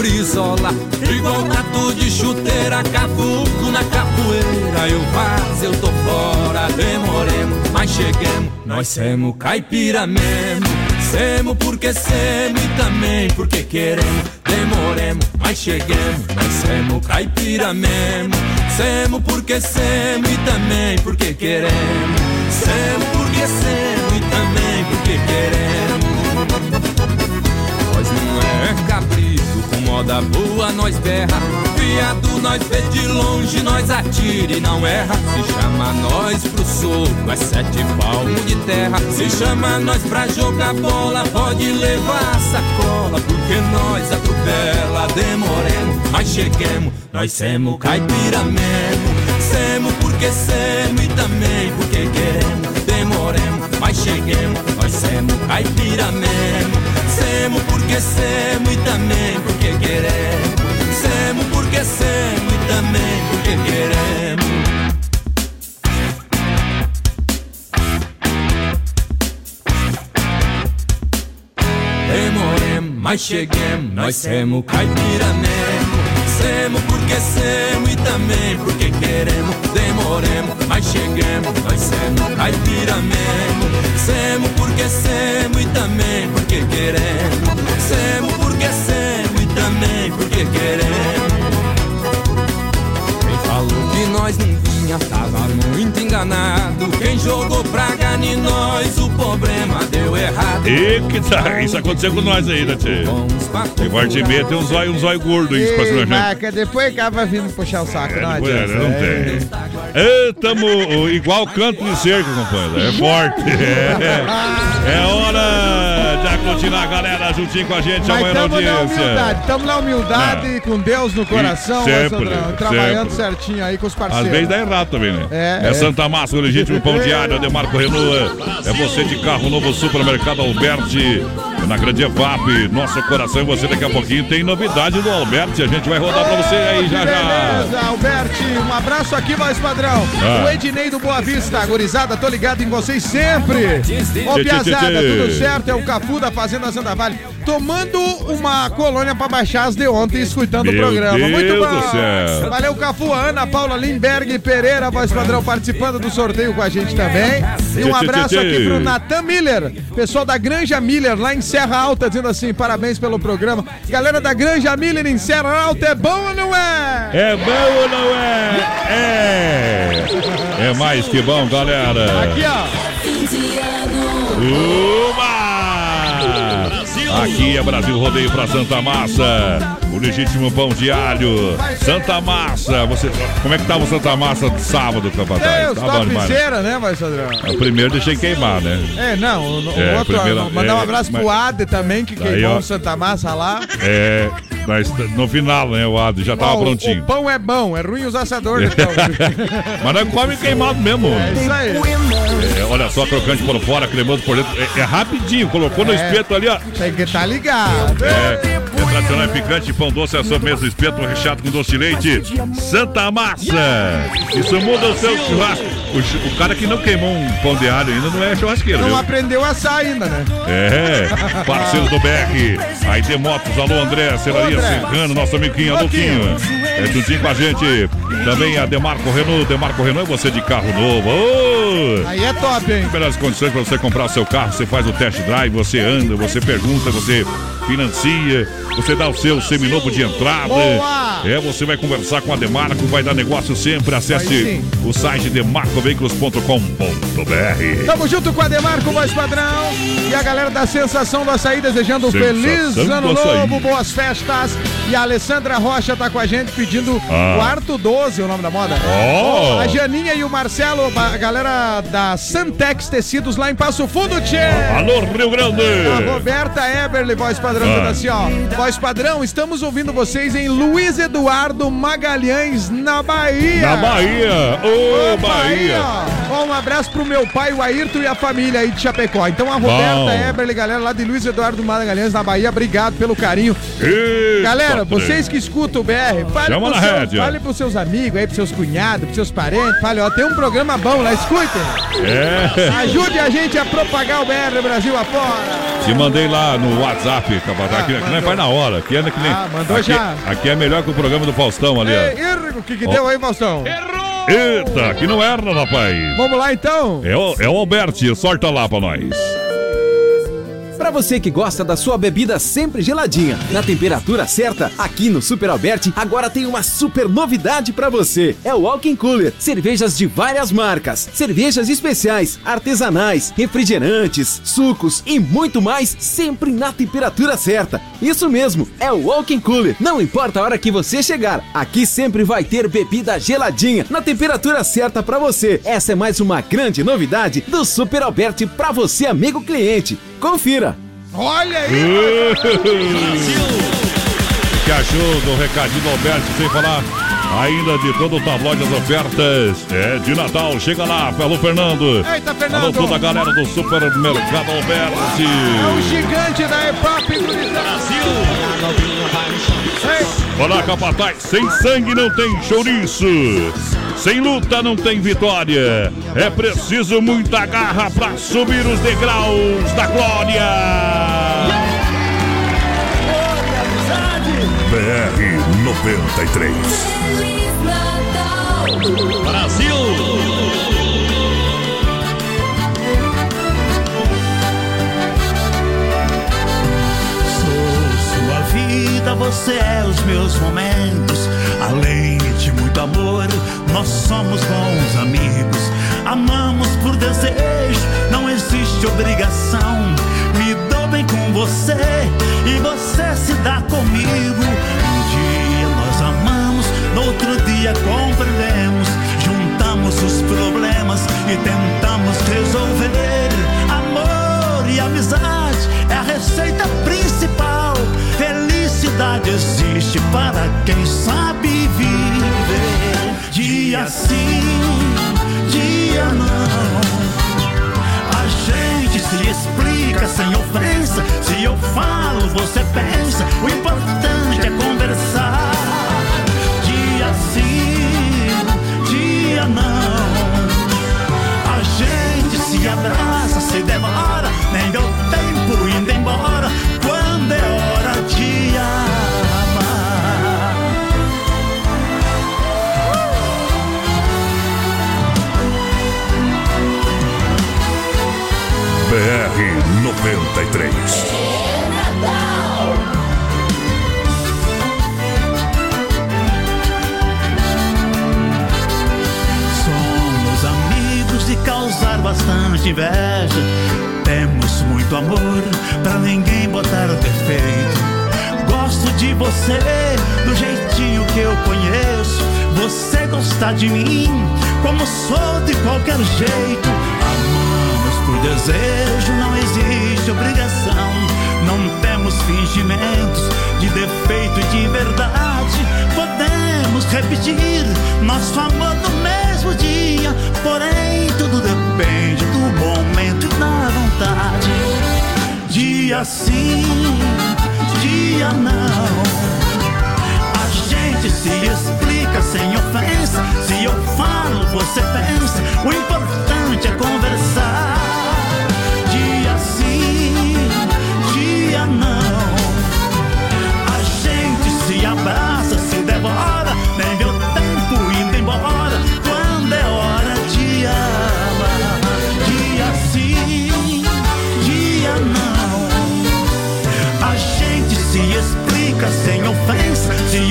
Igual tatu de chuteira, cavuco na capoeira. Eu vaz, eu tô fora, demoremos, mas cheguemos. Nós semos caipira mesmo. Semos porque semos e também porque queremos. Demoremos, mas cheguemos. Nós semos caipira mesmo. Semos porque semos e também porque queremos. Semos porque semos e também porque queremos. Nós não é capricho, com moda boa nós berra. Viado nós vê de longe, nós atira e não erra. Se chama nós pro soco, é sete palmos de terra. Se chama nós pra jogar bola, pode levar a sacola. Porque nós atropela, demoremos, mas cheguemos. Nós semos caipira mesmo. Semos porque semos e também porque queremos. Demoremos, mas cheguemos. Nós semos caipira mesmo. Semos porque semos e também porque queremos. Semos mas cheguemos, nós semos caipira mesmo. Semos porque semos e também porque queremos. Demoremos, mas cheguemos, nós semos caipira mesmo. Semos porque semos e também porque queremos. Semos porque semos e também porque queremos. Quem falou que nós não vinha tava muito enganado. Quem jogou praga em nós, o problema deu errado. E que tá, isso aconteceu com nós aí, né, tchê? Tem parte e meia, tem um zóio, um zóio gordo aí pra cima gente. Depois acaba vindo puxar o saco, não Depois, adianta. não É. tem. É, tamo igual canto de cerco, companheiro. É forte. É, é hora de aglutinar a galera juntinho com a gente Mas amanhã na na audiência. humildade, estamos na humildade, com Deus no coração, né, sempre, Sandrão? trabalhando sempre. certinho aí com os Às parceiros. vezes dá errado também, né? É, É, é. Santa Massa, o legítimo pão diário, Ademarco Renault. É você de carro novo, supermercado Alberti. Na Grande EVAP, nosso coração e você daqui a pouquinho tem novidade do Alberti. A gente vai rodar pra você aí já já. Beleza, Alberti, um abraço aqui, voz padrão. Ah. O Ednei do Boa Vista, gurizada, tô ligado em vocês sempre. Ô, Piazada, tudo certo? É o Cafu da Fazenda Santa Vale. Tomando uma colônia pra baixar as de ontem, escutando o Meu programa. Deus Muito bom. Valeu, Cafu, a Ana Paula Limberg Pereira, voz padrão, participando do sorteio com a gente também. E um abraço aqui pro Natan Miller, pessoal da Granja Miller, lá em Serra Alta, dizendo assim: parabéns pelo programa. Galera da Granja Miller em Serra Alta, é bom ou não é? É bom ou não é? É! É mais que bom, galera. Aqui, ó. Uma! Aqui é Brasil Rodeio pra Santa Massa. O legítimo pão de alho. Santa Massa. Você, como é que tava o Santa Massa de sábado, capataz? É, demais. topzera, né, vai, Sandrão? O primeiro deixei queimar, né? É, não, o, o É, outro, primeiro- mandar um é, abraço mas- pro Ade também, que queimou o Santa Massa lá. É, no final, né, o Ado já tava prontinho. O pão é bom, é ruim os assadores. Então. Mas nós come queimado mesmo. É isso aí. É, olha só, crocante por fora, cremoso por dentro. É, é rapidinho, colocou no É. espeto ali, ó. Tem que estar ligado. É, é tradicional é picante, pão doce, é sobremesa, espeto recheado com doce de leite. Santa Massa. Isso muda o seu churrasco. O, o cara que não queimou um pão de alho ainda não é churrasqueiro, Não viu? aprendeu a assar ainda, né? É, parceiro do BR. Aí tem motos, alô André, Celaria. Serrano, nosso amiguinho, Luquinho. É juntinho com a gente. Também a Demarco Renault, Demarco Renault é você de carro novo. Ô! Aí é top, hein? melhores condições para você comprar o seu carro. Você faz o test drive, você anda, você pergunta, você financia, você dá o seu seminovo de entrada. Boa! É, você vai conversar com a Demarco, vai dar negócio sempre. Vai Acesse o site demarcoveículos.com.br. Tamo junto com a Demarco, voz padrão. E a galera da Sensação do Açaí desejando um feliz ano novo, boas festas. E a Alessandra Rocha tá com a gente pedindo Ah. Quarto 12, o nome da moda. Oh! A Janinha e o Marcelo, a galera da Santex Tecidos lá em Passo Fundo, Tchê. Alô, Rio Grande! A Roberta Eberle, voz padrão, Ah. assim, ó. Voz padrão, estamos ouvindo vocês em Luiz Eduardo Magalhães, na Bahia. Na Bahia! Ô, Ô, Bahia! Ó, Ó, um abraço pro meu pai, o Ayrton e a família aí de Chapecó. Então a Roberta Bom. Eberle, galera, lá de Luiz Eduardo Magalhães, na Bahia, obrigado pelo carinho. Eita, galera, vocês que escutam o BR, fale, Chama na seus, rédea. fale pros seus amigos aí, pros seus cunhados, pros seus parentes. Fale, ó, tem um programa bom lá, escutem. É. Ajude a gente a propagar o BR Brasil afora. Te mandei lá no WhatsApp, capataz. Aqui, aqui não é faz na hora. Aqui é que nem. Ah, mandou aqui, já. Aqui é melhor que o programa do Faustão ali, ó. O que que deu aí, Faustão? Eita, aqui não erra, rapaz. Vamos lá então. É o, é o Alberti, sorta lá pra nós. Pra você que gosta da sua bebida sempre geladinha, na temperatura certa, aqui no Super Alberti agora tem uma super novidade pra você. É o Walking Cooler. Cervejas de várias marcas, cervejas especiais, artesanais, refrigerantes, sucos e muito mais, sempre na temperatura certa. Isso mesmo, é o Walking Cooler. Não importa a hora que você chegar, aqui sempre vai ter bebida geladinha na temperatura certa pra você. Essa é mais uma grande novidade do Super Alberti pra você, amigo cliente. Confira. Olha aí! que achou do recadinho do Alberto, sem falar ainda de todo o tabloide das ofertas é, de Natal. Chega lá, Alô Fernando. Eita, Fernando. Alô, toda a galera do supermercado Alberti. É o gigante da EPAP do Brasil. Olá, capataz. Sem sangue não tem chouriço. Sem luta não tem vitória. É preciso muita garra pra subir os degraus da glória. BR 93. Brasil! Você é os meus momentos. Além de muito amor, nós somos bons amigos. Amamos por desejo, não existe obrigação. Me dou bem com você e você se dá comigo. Um dia nós amamos, no outro dia compreendemos. Juntamos os problemas e tentamos resolver. Amor e amizade é a receita existe para quem sabe viver. Dia sim, dia não. A gente se explica sem ofensa. Se eu falo, você pensa. O importante é conversar. Dia sim, dia não. A gente se abraça, se demora. Nem deu tempo indo embora. Quando é hora BR 93. Somos amigos de causar bastante inveja. Temos muito amor pra ninguém botar defeito. Gosto de você do jeitinho que eu conheço. Você gosta de mim como sou de qualquer jeito. Por desejo, não existe obrigação. Não temos fingimentos de defeito e de verdade. Podemos repetir nosso amor no mesmo dia. Porém, tudo depende do momento e da vontade. Dia sim, dia não. A gente se explica sem ofensa. Se eu falo, você pensa. O importante é conversar.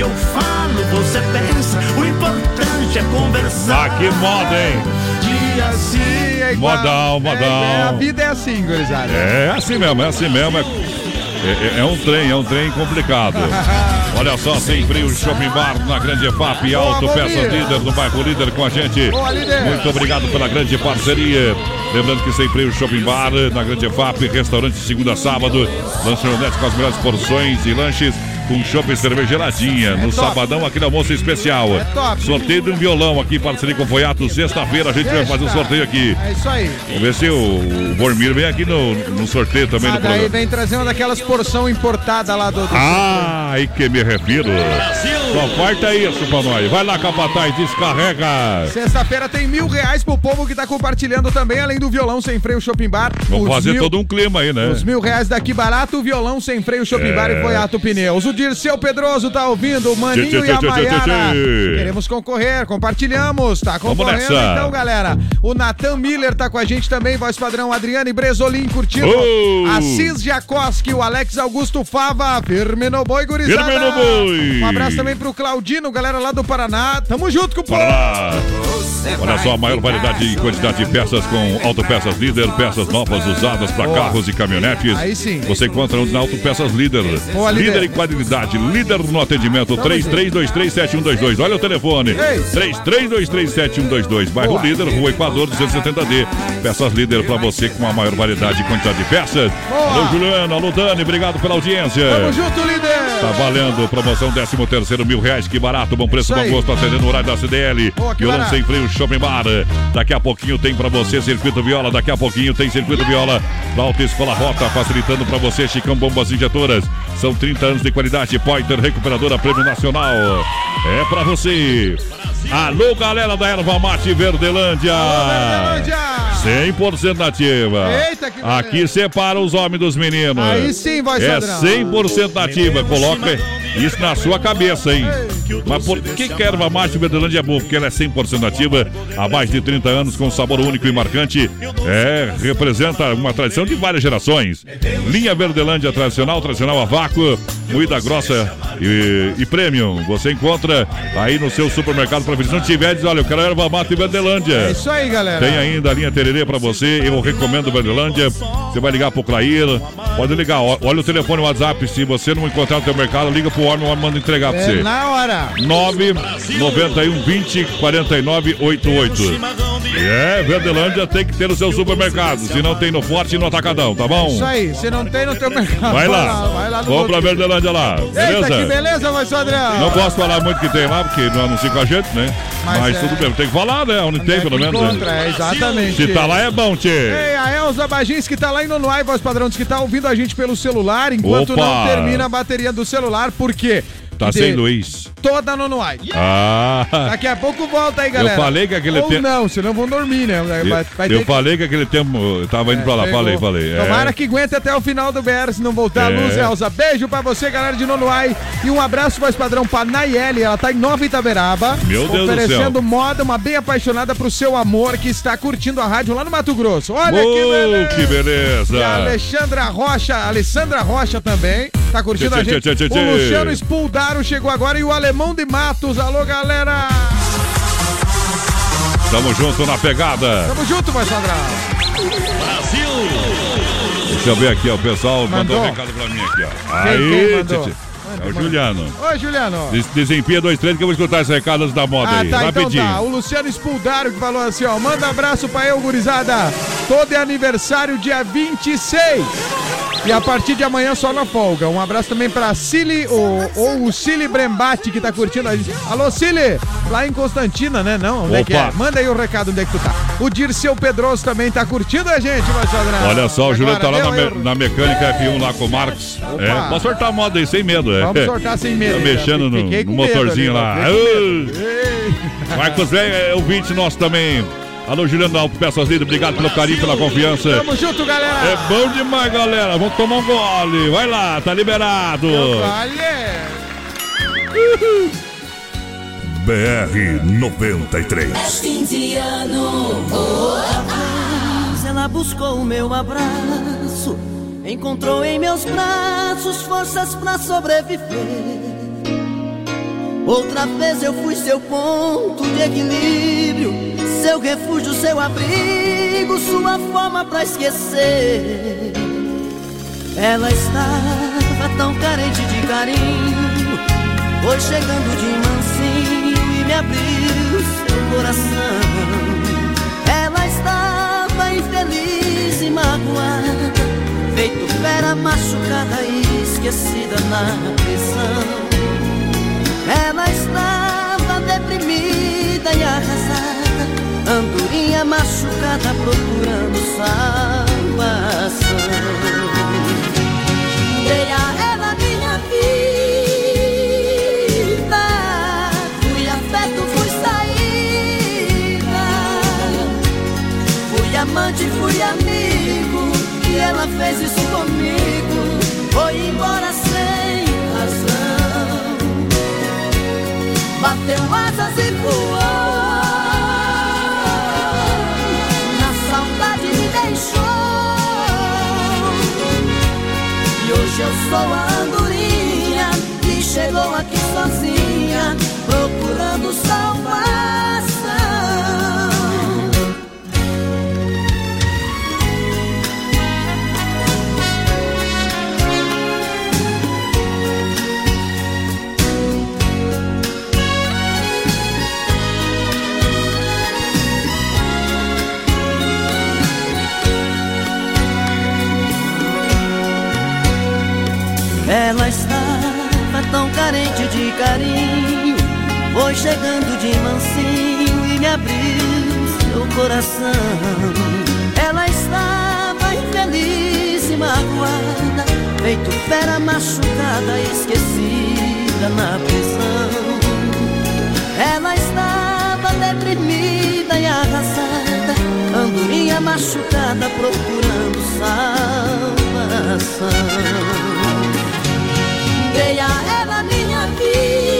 Eu falo, você pensa. O importante é conversar. Ah, que moda, hein? Dia sim, Modal, modal. É, a vida é assim, gurizada. É assim mesmo, é assim mesmo. É, é- é um trem, é um trem complicado. Olha só, sem frio, Shopping Bar na Grande EFAP, Auto Boa, Peças. Líder, no bairro Líder com a gente. Boa. Muito obrigado pela grande parceria. Lembrando que sem frio, Shopping Bar na Grande EFAP, restaurante segunda a sábado, lanchonete com as melhores porções e lanches. Com chopp e cerveja geladinha. no top. sabadão, aquele almoço especial. É. Sorteio de um violão aqui, parceria com o Foiato. Sexta-feira a gente vai fazer um sorteio aqui. É isso aí. Vamos ver se o, o Vormir vem aqui no, no sorteio também Ah, daí programa. vem trazer uma daquelas porção importada lá do. do Ah, aí que me refiro. Só falta isso pra nós. Vai lá, Capataz, descarrega. Sexta-feira tem mil reais pro povo que tá compartilhando também, além do violão sem freio Shopping Bar. Vamos Os fazer mil- todo um clima aí, né? Os mil reais daqui barato, o violão sem freio Shopping É. Bar e Foiato Pneus. O Dirceu Pedroso tá ouvindo, o Maninho e a Maiara. Queremos concorrer, compartilhamos, tá concorrendo então, galera. O Natan Miller tá com a gente também, voz padrão Adriane Bresolim curtindo. Oh! Assis Jacoski, o Alex Augusto Fava, firme no boi, gurizada. Firme no boi. Um abraço também pro Claudino, galera lá do Paraná. Tamo junto com o povo. Paraná. Olha só, a maior variedade e quantidade de peças com Autopeças Líder, peças novas usadas para carros e caminhonetes. Aí sim. Você encontra onde na Autopeças Líder. Boa, líder. líder em qualidade, líder no atendimento. 33237122. Olha o telefone. Ei. 33237122. Bairro Boa. Líder, Rua Equador 270D. Peças Líder para você com a maior variedade e quantidade de peças. Boa. Alô, Juliano, alô, Dani, obrigado pela audiência. Tamo junto, líder. Tá valendo, promoção 13 terceiro mil reais, que barato, bom preço, bom gosto, atendendo o horário da CDL. Boa, que Violão barato. sem freio, Shopping Bar. Daqui a pouquinho tem pra você Circuito Viola, daqui a pouquinho tem Circuito Viola da Alta Escola Rota, facilitando pra você Chicão Bombas Injetoras. São 30 anos de qualidade, Pointer Recuperadora Prêmio Nacional. É pra você. Alô, galera da Erva Mate Verdelândia. Verdelândia. 100% nativa. Eita, que. Aqui separa os homens dos meninos. Aí sim, voz É padrão. 100% nativa. Coloca isso na sua cabeça, hein? Mas por que que a erva mate Verdelândia é boa? Porque ela é 100% nativa, há mais de 30 anos, com sabor único e marcante. É, representa uma tradição de várias gerações. Linha Verdelândia tradicional, tradicional a vácuo, moída grossa e, e premium. Você encontra aí no seu supermercado preferido. Se não tiver, diz, olha, eu quero erva mate Verdelândia. É isso aí, galera. Tem ainda a linha Tererê pra você. Eu recomendo Verdelândia. Você vai ligar pro Clair. Pode ligar. Olha o telefone, o WhatsApp. Se você não encontrar no teu mercado, liga pro homem, o homem manda entregar pra É você. na hora. 9 91 20 49 88. É, Verdelândia tem que ter no seu supermercado. Se não tem no Forte e no Atacadão, tá bom? Isso aí, se não tem no teu mercado. Vai lá. Vai lá no Compra a outro. Verdelândia lá. Eita, que Beleza? beleza, voz padrão. Não posso falar muito que tem lá, porque não anuncia com a gente, né? Mas Mas, é- tudo bem. Tem que falar, né? Onde tem, é pelo menos. né? encontra, é, exatamente. Se tá lá é bom, tchê. Ei, a Elza Bagins que tá lá em Nonuai, voz padrão, diz que tá ouvindo a gente pelo celular enquanto Opa! não termina a bateria do celular, por quê? Tá sem luz. Toda Nonuai. Ah. Daqui a pouco volta aí, galera. Eu falei que aquele tempo- não, senão vão dormir, né? Vai, vai Eu, eu que- falei que aquele tempo eu tava indo pra lá, Pegou. falei, falei. é. Tomara que aguente até o final do BR, se não voltar É. a luz, Elza. Beijo pra você, galera de Nonuai. E um abraço, voz padrão, pra Nayeli. Ela tá em Nova Itaberaba. Meu Deus do Oferecendo céu. moda, uma bem apaixonada pro seu amor, que está curtindo a rádio lá no Mato Grosso. Olha que Oh, beleza. que beleza. E a Alexandra Rocha, Alessandra Rocha também, tá curtindo Tchê, a gente. tchê, tchê, tchê. O Luciano Chegou agora e o Alemão de Matos. Alô, galera! Tamo junto na pegada. Tamo junto, voz padrão. Deixa eu ver aqui, ó. O pessoal mandou, Mandou. um recado pra mim aqui, ó. Aí, tchê. É o Juliano. Oi, Juliano. Des- Desempia 23 que eu vou escutar esse recado antes da moda Ah, aí. tá, Rapidinho. então tá. O Luciano Spuldaro que falou assim, ó. Manda abraço pra eu, gurizada. Todo é aniversário dia 26. E a partir de amanhã só na folga. Um abraço também pra Cili, ou, ou o Cili Brembati que tá curtindo a gente. Alô, Cili! Lá em Constantina, né? Não, onde é que é? Opa. Manda aí o recado onde é que tu tá. O Dirceu Pedroso também tá curtindo a gente. Olha só, o Juliano tá lá na, me- na mecânica F1 lá com o Marcos. É, pode sortar a moda aí sem medo, é. Vamos sortar sem medo. Tá mexendo no, no medo motorzinho ali, lá. Marcos é ouvinte nosso também. Alô, Juliano da Auto Peças Líder, obrigado pelo carinho, pela confiança. Tamo junto, galera. É bom demais, galera. Vamos tomar um gole. Vai lá, tá liberado. Vale. BR 93. Fim de ano. Mas ela buscou o meu abraço, encontrou em meus braços forças pra sobreviver. Outra vez eu fui seu ponto de equilíbrio, seu refúgio, seu abrigo, sua forma pra esquecer. Ela estava tão carente de carinho, foi chegando de mansinho e me abriu seu coração. Ela estava infeliz e magoada, feito fera machucada e esquecida na prisão. Ela estava deprimida e arrasada, andorinha machucada procurando salvação. Dei a ela minha vida, fui afeto, fui saída, fui amante, fui amigo, e ela fez isso comigo, foi embora sem razão bateu asas e voou. Na saudade me deixou. E hoje eu sou a andorinha que chegou aqui sozinha, carinho. Foi chegando de mansinho e me abriu seu coração. Ela estava infeliz e magoada Feito fera machucada, esquecida na prisão. Ela estava deprimida e arrasada Andorinha machucada procurando salvação Dei a ela minha vida.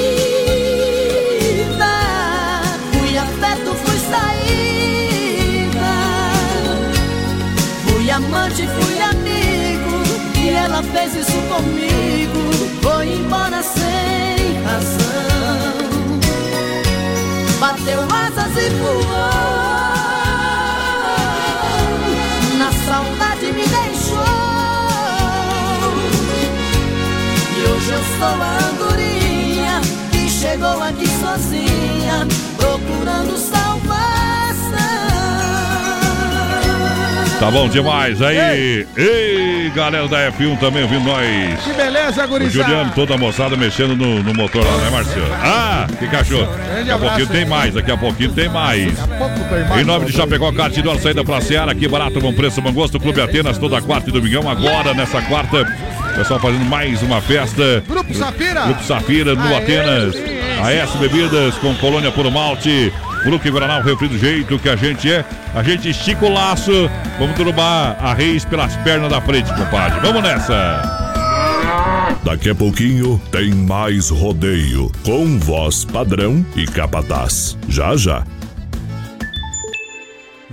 Fui afeto, fui saída. Fui amante, fui amigo. E ela fez isso comigo. Foi embora sem razão. Bateu asas e voou sou a andorinha que chegou aqui sozinha, procurando salvação. Tá bom demais aí. Ei, galera da F1 também ouvindo nós. Que beleza, O gurizada. Juliano, toda a moçada mexendo no, no motor lá, né, Marcelo? Ah, que cachorro. Daqui a pouquinho tem mais, daqui a pouquinho tem mais. Em nome de Chapecó, Cartidor, saída pra Seara, aqui barato, bom preço, bom gosto, Clube Atenas, toda quarta e domingão. Agora, nessa quarta, pessoal fazendo mais uma festa. Grupo Safira. Grupo Safira, no Aê, Atenas. sim. A S Bebidas, com Colônia Puro Malte. Fruque Guaraná, o refri do jeito que a gente é. A gente estica o laço. Vamos derrubar a reis pelas pernas da frente, compadre. Vamos nessa. Daqui a pouquinho tem mais rodeio com voz padrão e capataz. Já já.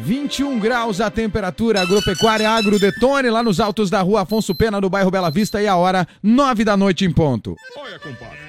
21 graus a temperatura, agropecuária Agro Detone, lá nos altos da rua Afonso Pena, no bairro Bela Vista, e a hora 9 da noite em ponto. Olha, compadre,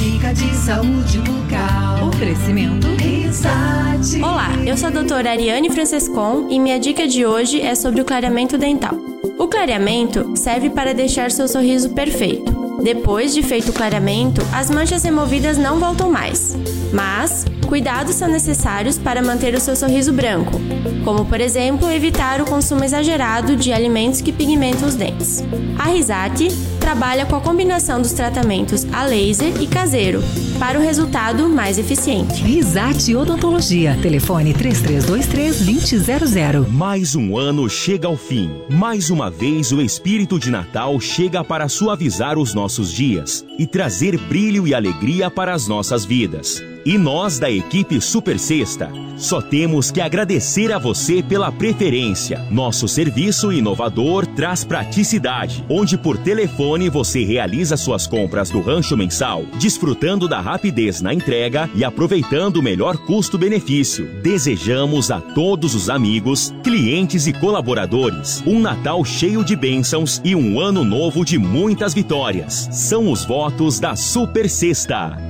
Dica de saúde bucal. Oferecimento Risate. Olá, eu sou a doutora Ariane Francescon e minha dica de hoje é sobre o clareamento dental. O clareamento serve para deixar seu sorriso perfeito. Depois de feito o clareamento, as manchas removidas não voltam mais. Mas, cuidados são necessários para manter o seu sorriso branco, como por exemplo evitar o consumo exagerado de alimentos que pigmentam os dentes. A Risate trabalha com a combinação dos tratamentos a laser e caseiro para o resultado mais eficiente. Risate Odontologia. Telefone 3323-2000. Mais um ano chega ao fim. Mais uma vez o espírito de Natal chega para suavizar os nossos dias. e trazer brilho e alegria para as nossas vidas. E nós da equipe Super Sexta só temos que agradecer a você pela preferência. Nosso serviço inovador traz praticidade, onde por telefone você realiza suas compras do rancho mensal, desfrutando da rapidez na entrega e aproveitando o melhor custo-benefício. Desejamos a todos os amigos, clientes e colaboradores um Natal cheio de bênçãos e um ano novo de muitas vitórias. São os votos da Super Sexta.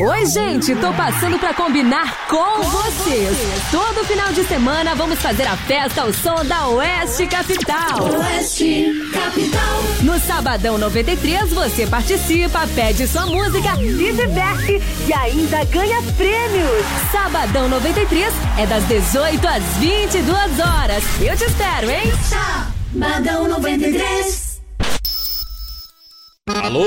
Oi, gente, tô passando pra combinar com vocês. Todo final de semana vamos fazer a festa ao som da Oeste Capital. Oeste Capital. No Sabadão 93 você participa, pede sua música, se diverte e ainda ganha prêmios. Sabadão 93 é das 18 às 22 horas. Eu te espero, hein? Sabadão 93. Alô,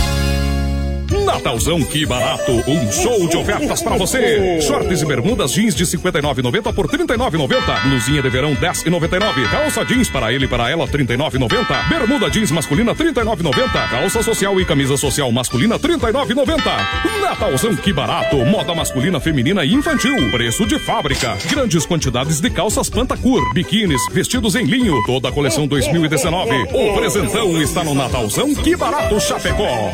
Natalzão, que barato! Um show de ofertas para você! Shorts e bermudas jeans de 59,90 por 39,90. Blusinha de verão 10,99. Calça jeans para ele e para ela 39,90. Bermuda jeans masculina 39,90. Calça social e camisa social masculina 39,90. Natalzão, que barato! Moda masculina, feminina e infantil. Preço de fábrica. Grandes quantidades de calças Pantacur, biquínis, vestidos em linho. Toda a coleção 2019. O presentão está no Natalzão, que barato Chapecó.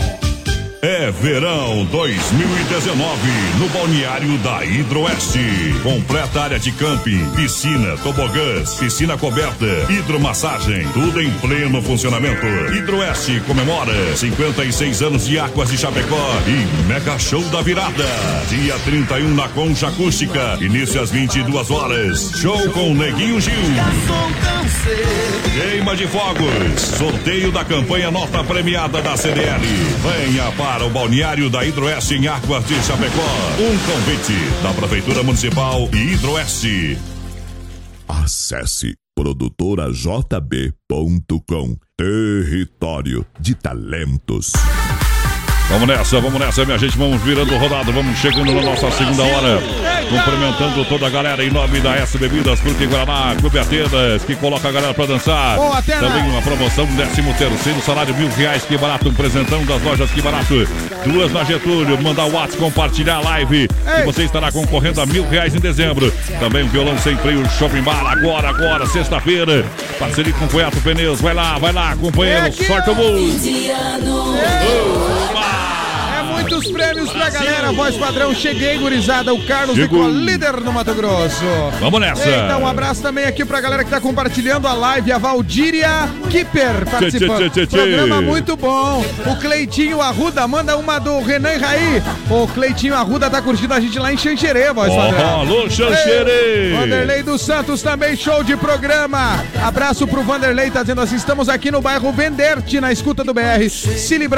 É verão 2019 no balneário da Hidroeste. Completa área de camping, piscina, tobogãs, piscina coberta, hidromassagem, tudo em pleno funcionamento. Hidroeste comemora 56 anos de Águas de Chapecó e mega show da virada. Dia 31 na Concha Acústica, início às 22 horas. Show com Neguinho Gil. Queima de fogos, sorteio da campanha nota premiada da CDL. Venha para o balneário da Hidroeste em Águas de Chapecó. Um convite da Prefeitura Municipal e Hidroeste. Acesse produtorajb.com Território de Talentos. Vamos nessa, vamos nessa, minha gente. Vamos virando rodado, vamos chegando na nossa segunda hora. Cumprimentando toda a galera em nome da S Bebidas, Fruta e Guaraná, Clube Atenas, que coloca a galera pra dançar. Boa. Também uma promoção, 13 terceiro salário, mil reais, que barato. Um presentão das lojas, que barato. Duas na Getúlio, mandar o WhatsApp, compartilhar a live. E você estará concorrendo a mil reais em dezembro. Também um violão sem freio, Shopping Bar, agora, agora, sexta-feira. Parceria com Coiato Pneus. Vai lá, vai lá, companheiro. Sorte o gol. Muitos prêmios pra galera, voz padrão, cheguei, gurizada, o Carlos Chegou. ficou líder no Mato Grosso. Vamos nessa. Então, um abraço também aqui pra galera que tá compartilhando a live, a Valdíria Kipper participando. Tchê, tchê, tchê. Programa muito bom. O Cleitinho Arruda manda uma do Renan Raí. O Cleitinho Arruda tá curtindo a gente lá em Xanxerê, voz Ó, padrão. alô, Xanxerê. Ei, Vanderlei dos Santos também, show de programa. Abraço pro Vanderlei, tá dizendo assim, estamos aqui no bairro Venderte, na escuta do BR. Cili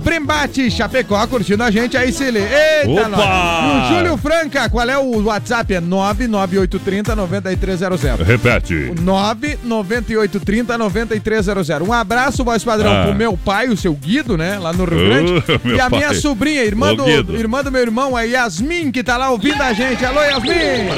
Brembate, Chapecó, curtindo a gente aí, Cili. Eita, Opa! nós. E o Júlio Franca, qual é o WhatsApp? É 99830-9300. Repete. 99830-9300. Um abraço, voz padrão, Ah. pro meu pai, o seu Guido, né? Lá no Rio Grande. Meu e a pai. minha sobrinha, irmã Ô, do, Guido. irmã do meu irmão, a Yasmin, que tá lá ouvindo a gente. Alô, Yasmin!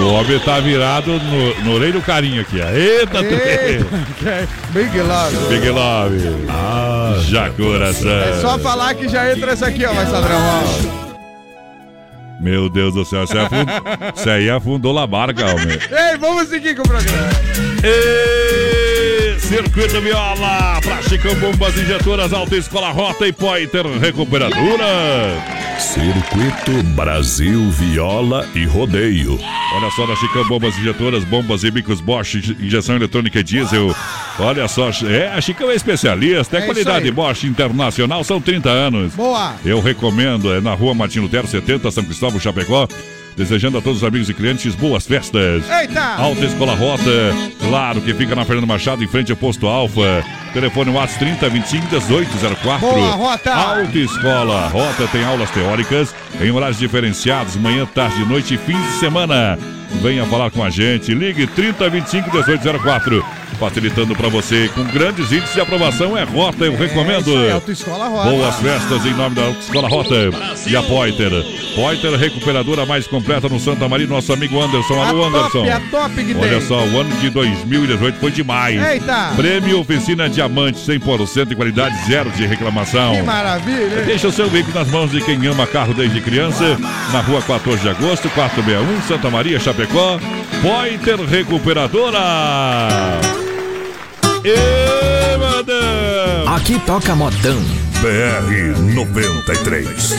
O homem tá virado no, no orelho do carinho aqui, ó. Eita, Eita, Big Love. Big Love. Ah, já coração. É só falar que já entra essa aqui, ó, vai padrão. ó. Meu Deus do céu, você, afund... aí afundou a barca, homem. Ei, vamos seguir com o programa. E... Circuito Viola, pra Chicão Bombas Injetoras, Alta Escola Rota e Pointer Recuperadora. Circuito Brasil Viola e Rodeio. Olha só, na Chicão Bombas Injetoras, bombas e bicos Bosch, injeção eletrônica e diesel. Olha só, é, a Chicão é especialista, é, É qualidade. Bosch Internacional, são 30 anos. Boa. Eu recomendo, é na rua Martin Lutero 70, São Cristóvão, Chapecó. Desejando a todos os amigos e clientes boas festas. Eita! Alta Escola Rota, claro que fica na Fernando Machado, em frente ao posto Alfa. Telefone WhatsApp 30 25 1804. Boa, Rota! Alta Escola Rota tem aulas teóricas em horários diferenciados, manhã, tarde, noite e fins de semana. Venha falar com a gente. Ligue 30 25 1804. Facilitando para você com grandes índices de aprovação é Rota, eu recomendo. Isso aí, Autoescola Rota. Boas festas em nome da Escola Rota e a Poiter. Poiter, recuperadora mais completa no Santa Maria, nosso amigo Anderson. Alô, a Anderson. top, a top que Olha tem. só, o ano de 2018 foi demais. Eita. Prêmio Oficina Diamante, 100% em qualidade, zero de reclamação. Que maravilha. hein? Deixa o seu veículo nas mãos de quem ama carro desde criança. Na rua 14 de agosto, 461, Santa Maria, Chapecó. Poiter Recuperadora. E madame. Aqui toca modão. BR 93.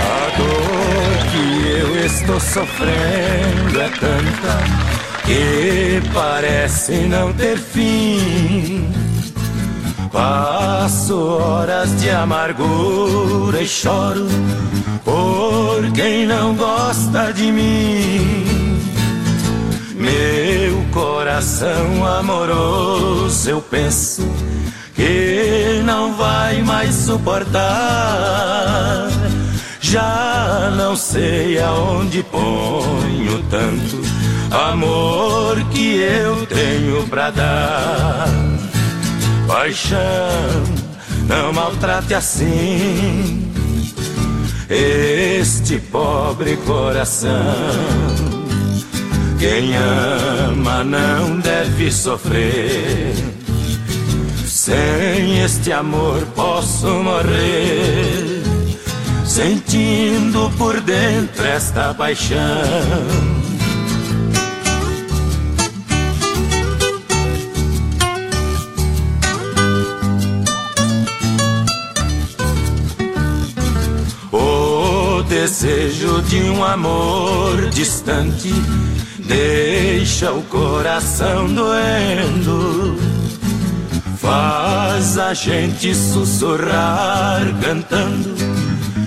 A dor que eu estou sofrendo é tanta que parece não ter fim. Passo horas de amargura e choro por quem não gosta de mim. Meu coração amoroso, eu penso que não vai mais suportar. Já não sei aonde ponho tanto amor que eu tenho pra dar. Paixão, não maltrate assim este pobre coração. Quem ama não deve sofrer. Sem este amor posso morrer, sentindo por dentro esta paixão. Desejo de um amor distante deixa o coração doendo. Faz a gente sussurrar cantando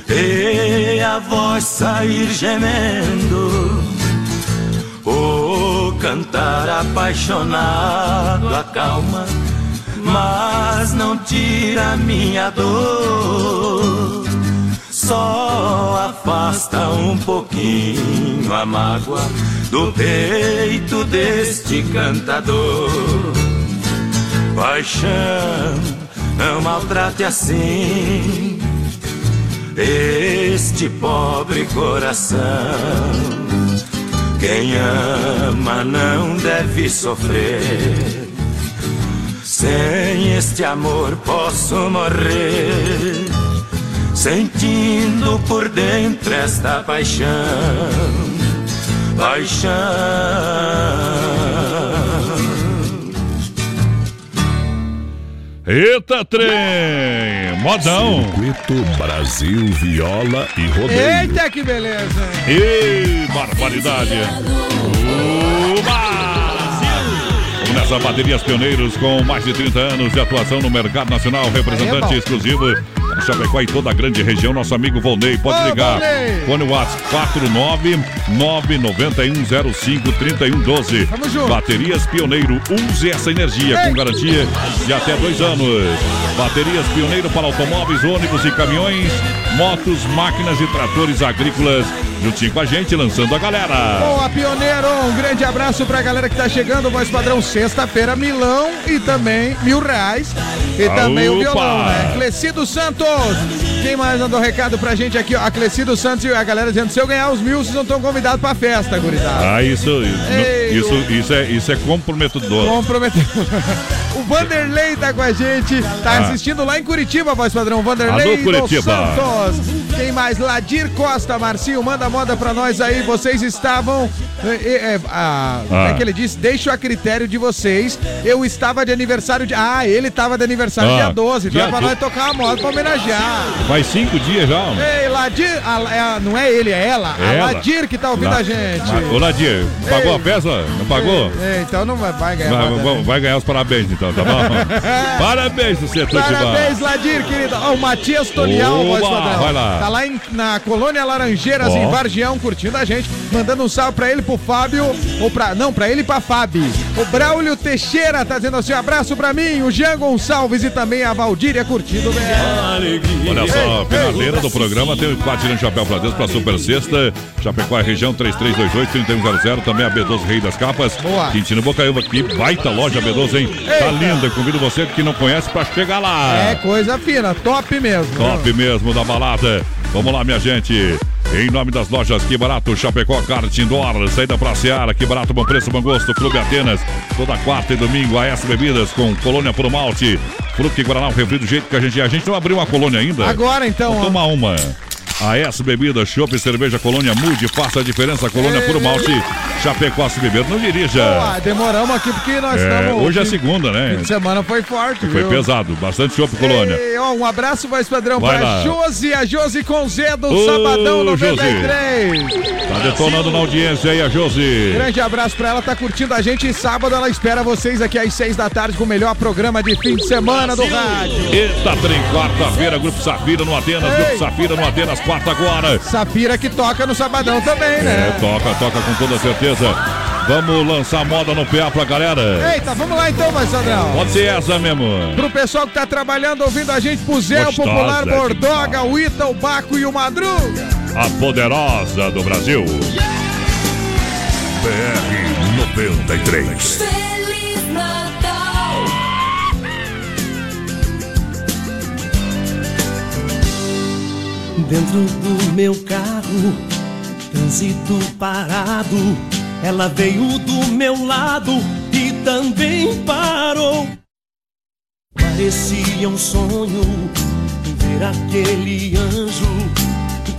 e a voz sair gemendo. O cantar apaixonado acalma, mas não tira minha dor. Só afasta um pouquinho a mágoa do peito deste cantador. Paixão, não maltrate assim este pobre coração. Quem ama não deve sofrer. Sem este amor posso morrer, sentindo por dentro esta paixão. Paixão. Eita, trem! Modão! Circuito Brasil Viola e Rodeio. Eita, que beleza. Ei, barbaridade! Uba! Vamos nessa baterias pioneiros com mais de 30 anos de atuação no mercado nacional, representante bom. exclusivo para Chapecó e toda a grande região, nosso amigo Volney. Pode Ô, ligar. Volney! Fone WhatsApp 49991053112. Tamo junto. Baterias Pioneiro, use essa energia com garantia de até dois anos. Baterias Pioneiro para automóveis, ônibus e caminhões, motos, máquinas e tratores agrícolas. Juntinho com a gente, lançando a galera. Boa, Pioneiro! Um grande abraço pra galera que tá chegando. Voz padrão, sexta-feira, Milão e também mil reais. E também o violão, né? Clecido Santos! Quem mais mandou recado pra gente aqui? ó? A Clecido Santos e a galera dizendo: se eu ganhar os mil, vocês não estão convidados pra festa, gurizada. Ah, isso, Ei, isso, isso, é, isso é comprometedor. Comprometeu. Vanderlei tá com a gente, tá Ah. assistindo lá em Curitiba, voz padrão. Vanderlei Alô, Curitiba. dos Santos. Quem mais? Ladir Costa, Marcinho, manda moda pra nós aí. Vocês estavam. É, é, ah, Como é que ele disse? Deixo a critério de vocês. Eu estava de aniversário de. Ah, ele estava de aniversário Ah, dia 12. Então dia é pra nós tocar uma moda pra homenagear. Faz cinco dias já. homem. Ei, Ladir, a- é a- não é ele, é ela. A Ela. Ladir que tá ouvindo La- a gente. Ô, Ladir, pagou Ei. a peça? Não pagou? É, então não vai, vai ganhar. Vai, vai- né? vai ganhar os parabéns então, tá bom? parabéns, você tudo de bom. Parabéns, Ladir, querido. Ó, o Matias Tonial, voz padrão. vai lá. Tá lá em- na Colônia Laranjeiras, Ó. em Vargião, curtindo a gente. Mandando um salve pra ele, pro Fábio. Ou pra. Não, pra ele e pra Fábio. O Braulio Teixeira tá dizendo assim: abraço pra mim. O Jean Gonçalves e também a Valdíria curtindo o BR. Olha só, Ei, finaleira ei. do programa tem o quatro tirando chapéu pra Deus pra Super Sexta. Chapecó, região 3328-3100. Também a B12 Rei das Capas. Boa. Quintino Bocaiúva aqui. Baita loja B12, hein? Tá Eita. Linda. Convido você que não conhece pra chegar lá. É coisa fina, top mesmo. Top mesmo da balada. Vamos lá, minha gente. Em nome das lojas Que Barato, Chapecó, Kart Indoor, saída pra Seara, Que Barato, Bom Preço, Bom Gosto, Clube Atenas, toda quarta e domingo, AS Bebidas com Colônia por Malte, Fruque Guaraná, o refri do jeito que a gente é. A gente não abriu uma colônia ainda. Agora então, ó. tomar uma. AS Bebidas, Chopp, Cerveja, Colônia, Mude, faça a diferença, Colônia por Malte, Chapecó, se beber, não dirija. Demoramos aqui porque nós É, estamos. hoje é segunda, né? Fim de semana foi forte, Foi viu? pesado, bastante chopp, Colônia. Ei, ó, um abraço, voz padrão, Vai pra lá. Josi, a Josi com Z do Ô, Sabadão Josi. 93. Tá detonando na audiência aí a Josi. Grande abraço pra ela, tá curtindo a gente e sábado ela espera vocês aqui às seis da tarde com o melhor programa de fim de semana do rádio. Eita, trem, quarta-feira, Grupo Safira no Atenas, Ei. Grupo Safira no Atenas, quarta agora. Safira que toca no Sabadão também, É, né? toca, toca com toda certeza. Vamos lançar moda no PA pra galera. Eita, vamos lá então, vai Sandrão. Pode ser essa mesmo. Pro pessoal que tá trabalhando, ouvindo a gente, pro Zé, o Popular Bordoga, o Ita, o Baco e o Madruga. A poderosa do Brasil. BR 93. Dentro do meu carro, trânsito parado. Ela veio do meu lado e também parou. Parecia um sonho ver aquele anjo,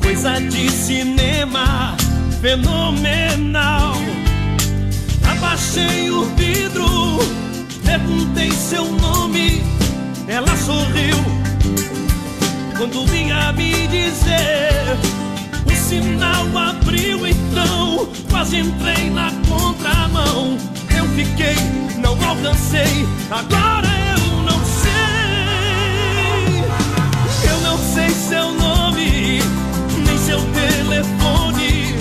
coisa de cinema fenomenal. Abaixei o vidro, perguntei seu nome, ela sorriu quando vinha me dizer. O sinal abriu então, quase entrei na contramão. Eu fiquei, não alcancei, agora eu não sei. Eu não sei seu nome, nem seu telefone.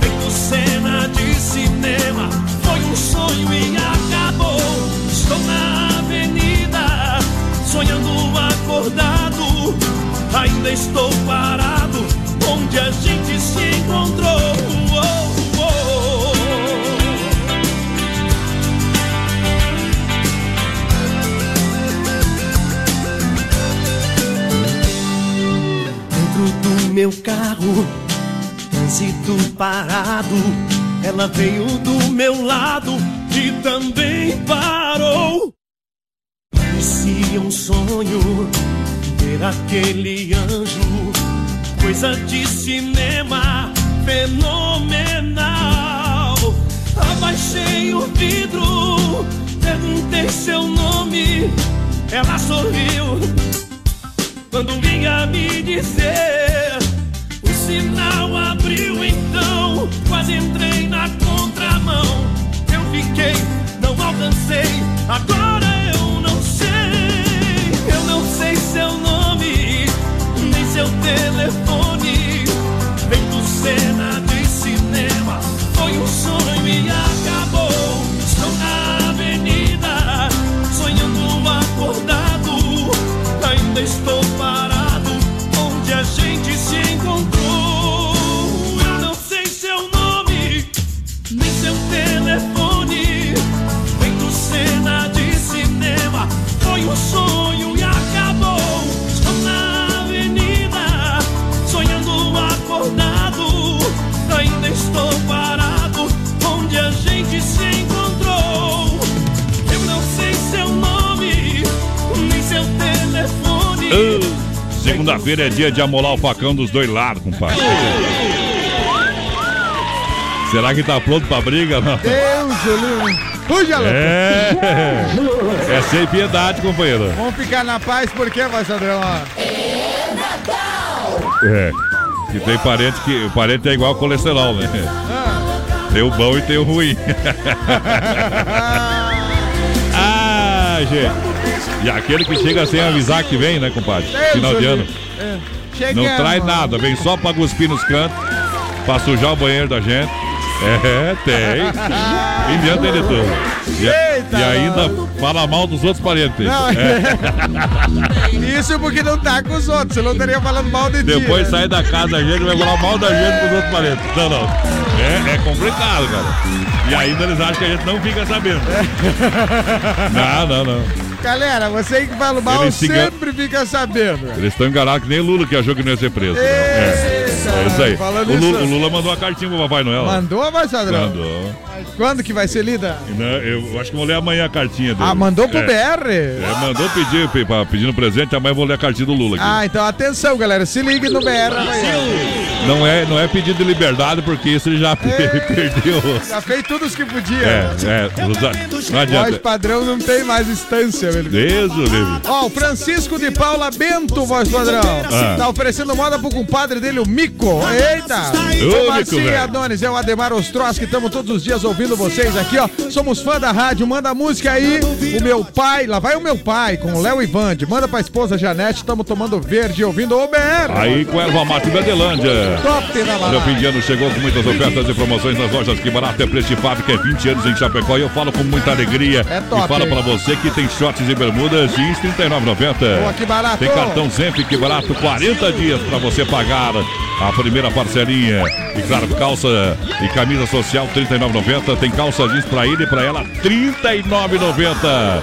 Feito cena de cinema, foi um sonho e acabou. Estou na avenida, sonhando acordado. Ainda estou parado, onde a gente se encontrou. Dentro do meu carro, trânsito parado. Ela veio do meu lado e também parou. Parecia um sonho ver aquele anjo, coisa de cinema fenomenal. Abaixei o vidro, perguntei seu nome, ela sorriu quando vinha me dizer. O sinal abriu então, quase entrei na contramão. Eu fiquei, não alcancei, agora eu não sei. Eu não sei seu nome, telefone. Feito cena de cinema, foi um sonho e acabou. Estou na avenida, sonhando acordado. Ainda estou parado, onde a gente se encontrou. Eu não sei seu nome, nem seu telefone. Feito cena de cinema, foi um sonho Segunda-feira é dia de amolar o facão dos dois lados, compadre. Será que tá pronto pra briga? Não. Deus, Julinho. É. É sem piedade, companheiro. Vamos ficar na paz porque, vai Sandrão? ó. É. Que tem parente que. O parente é igual colesterol, né? Tem o bom e tem o ruim. ah, gente. E aquele que chega sem avisar que vem, né, compadre? Final de ano. É. Não traz nada, vem só pra cuspir nos cantos, pra sujar o banheiro da gente. É, tem. Inventa ele tudo. E, Eita, e ainda fala mal dos outros parentes. Não, É. Isso porque não tá com os outros, você não estaria falando mal de ti. Depois né? sai da casa da gente, vai falar mal da gente pros outros parentes. Não, não. É, é complicado, cara. E ainda eles acham que a gente não fica sabendo. Não, não, não. Galera, você que fala mal Eles sempre fica sabendo. Eles estão enganados que nem Lula que achou que não ia ser preso. né? É. É isso aí. Falando O Lula, isso- o Lula mandou uma cartinha pro Papai Noel. Mandou, vai, Sadrão? Mandou. Quando que vai ser lida? Não, eu acho que vou ler amanhã a cartinha dele. Ah, mandou pro é. BR? É, mandou pedir, pedindo presente, amanhã vou ler a cartinha do Lula aqui. Ah, então atenção, galera. Se ligue no BR amanhã. Não, é, não é pedido de liberdade, porque isso ele já perdeu. Já fez tudo os que podia. É, é, não não Voz adianta. padrão não tem mais instância, irmão. Deus livre. Ó, o Francisco de Paula Bento, voz padrão. Ah. Tá oferecendo moda pro compadre dele, o Mico. Eita! Ô, Mico, velho. Adonis, é o Ademar Ostroski, estamos todos os dias ouvindo vocês aqui, ó. Somos fã da rádio, manda a música aí. O meu pai, lá vai o meu pai, com o Léo Ivande. Manda pra esposa Janete, estamos tomando verde, ouvindo o BR. Aí com erva mate Verdelândia. Top o balada. fim de ano chegou com muitas ofertas e promoções nas lojas Que Barato é preço de fábrica, é 20 anos em Chapecó e eu falo com muita alegria. É top, E falo pra você que tem shorts e bermudas jeans R$ 39,90. Boa, que barato. Tem cartão Zenf Que Barato, 40 dias pra você pagar a primeira parcelinha. E claro, calça e camisa social R$ 39,90. Tem calça jeans pra ele e pra ela R$ 39,90.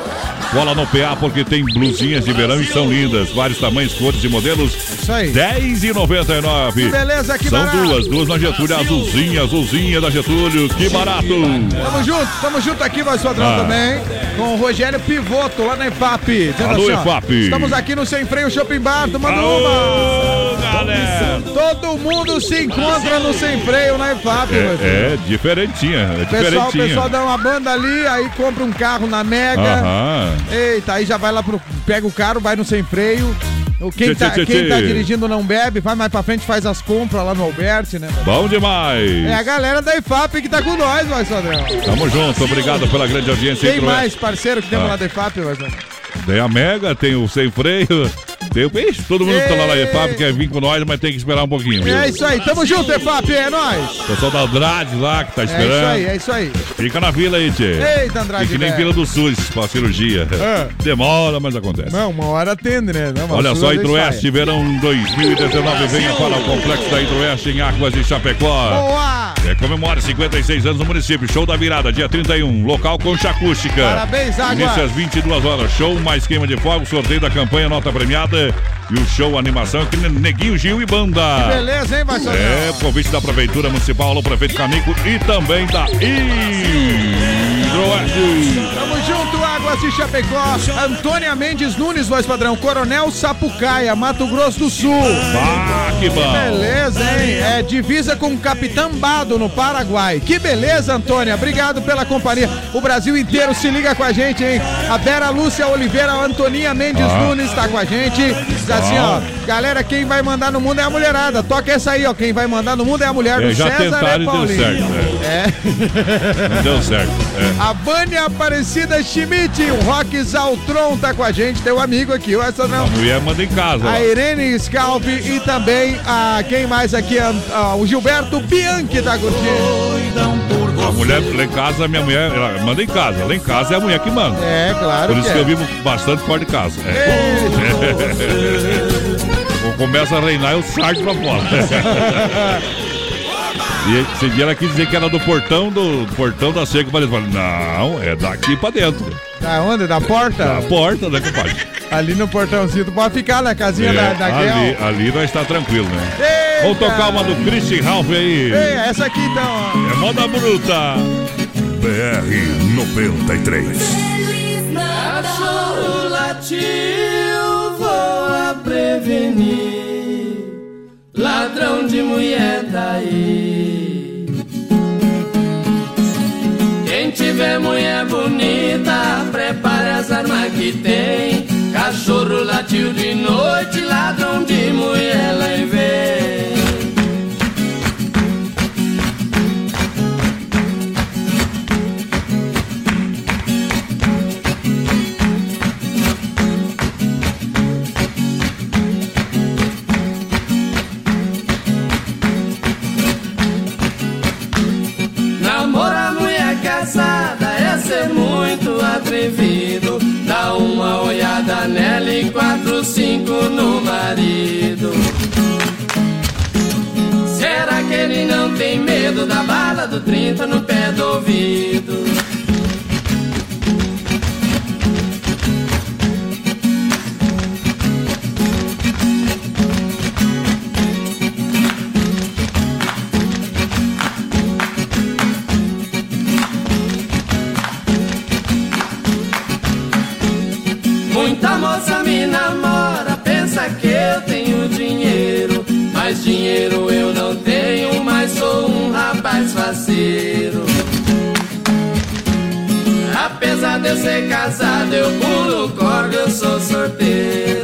Cola no PA porque tem blusinhas de verão e são lindas. Vários tamanhos, cores e modelos. Isso aí. R$10,99. Que beleza, que São barato. duas, duas na Getúlio, azulzinha, azulzinha da Getúlio. Que barato. Tamo junto, tamo junto aqui, voz padrão Ah. também. Com o Rogério Pivoto, lá na EFAP. Alô, assim, EFAP. Estamos aqui no Sem Freio Shopping Bar, tomando Aô, uma. galera. Todo mundo se encontra no Sem Freio na voz padrão. É, é diferentinha, é O pessoal, o diferentinha. pessoal dá uma banda ali, aí compra um carro na Mega. Aham. Eita, aí já vai lá pro. Pega o carro, vai no sem freio. Quem, Tchê, tá, tchê, tchê, quem tá tchê. dirigindo não bebe, vai mais pra frente, faz as compras lá no Alberti, né? Bom demais. É a galera da IFAP que tá com nós, padrão. Tamo junto, obrigado pela grande audiência. Tem mais parceiro que temos Ah. lá da IFAP, padrão? Tem a Mega, tem o Sem Freio. O Ixi, todo mundo que tá lá na EFAP quer vir com nós, mas tem que esperar um pouquinho. viu? É isso aí, tamo junto, EFAP, é nóis. O pessoal da Andrade lá que tá É isso esperando. aí, é isso aí. Fica na fila aí, tchê. Eita, Andrade, que nem velho. fila do SUS pra cirurgia. É. Demora, mas acontece. Não, uma hora atende, né? Não, Olha só, Hidroeste, verão 2019, venha para o Complexo da Hidroeste em Águas de Chapecó. Boa! É, comemore 56 anos no município. Show da virada, dia 31. Local Concha Acústica. Parabéns, Água. Início às 22 horas. Show mais queima de fogo, sorteio da campanha, nota premiada. E o show animação no Neguinho Gil e Banda. Que beleza, hein, Vassoura? É, convite da Prefeitura Municipal, alô prefeito Canico e também da Hidroeste. Tamo junto, Águas de Chapecó. Antônia Mendes Nunes, voz padrão. Coronel Sapucaia, Mato Grosso do Sul. Ah, que bom. Beleza, hein? É divisa com Capitambado no Paraguai. Que beleza, Antônia. Obrigado pela companhia. O Brasil inteiro se liga com a gente, hein? A Vera Lúcia Oliveira, a Antoninha Mendes Ah. Nunes tá com a gente. Diz assim, ó. Galera, quem vai mandar no mundo é a mulherada. Toca essa aí, ó. Quem vai mandar no mundo é a mulher É, do já César tentaram é e deu Paulinho. certo. É. Não deu certo. É. A Vânia Aparecida Schmidt, o Rock Zaltron tá com a gente, teu amigo aqui, o essa não. A mulher manda em casa. ó. A Irene Scalp e também a quem mais aqui? A- a- o Gilberto Bianchi tá curtindo. A mulher lá em casa, minha mulher, ela manda em casa. Lá em casa é a mulher que manda. É, claro. Por isso que que é. eu vivo bastante fora de casa. É. Começa a reinar, eu sarto pra fora. E esse dia ela quis dizer que era do portão do, do portão da seca. Eu falei, não, é daqui pra dentro. Da onde? Da porta? Da porta, né, compadre? Ali no portãozinho, tu pode ficar na casinha É, da, da ali, Guel. ali nós tá tranquilo, né? Eita! Vamos tocar uma do Christian Ralph aí. Ei, essa aqui então, ó. É moda bruta. BR 93. Cachorro latiu, vou a prevenir. Ladrão de mulher daí. Tiver mulher bonita, prepare as armas que tem. Cachorro latiu de noite, ladrão de mulher lá vem. Marido. Será que ele não tem medo da bala do 30 no pé do ouvido? De ser casado, eu pulo corda, eu sou sorteiro.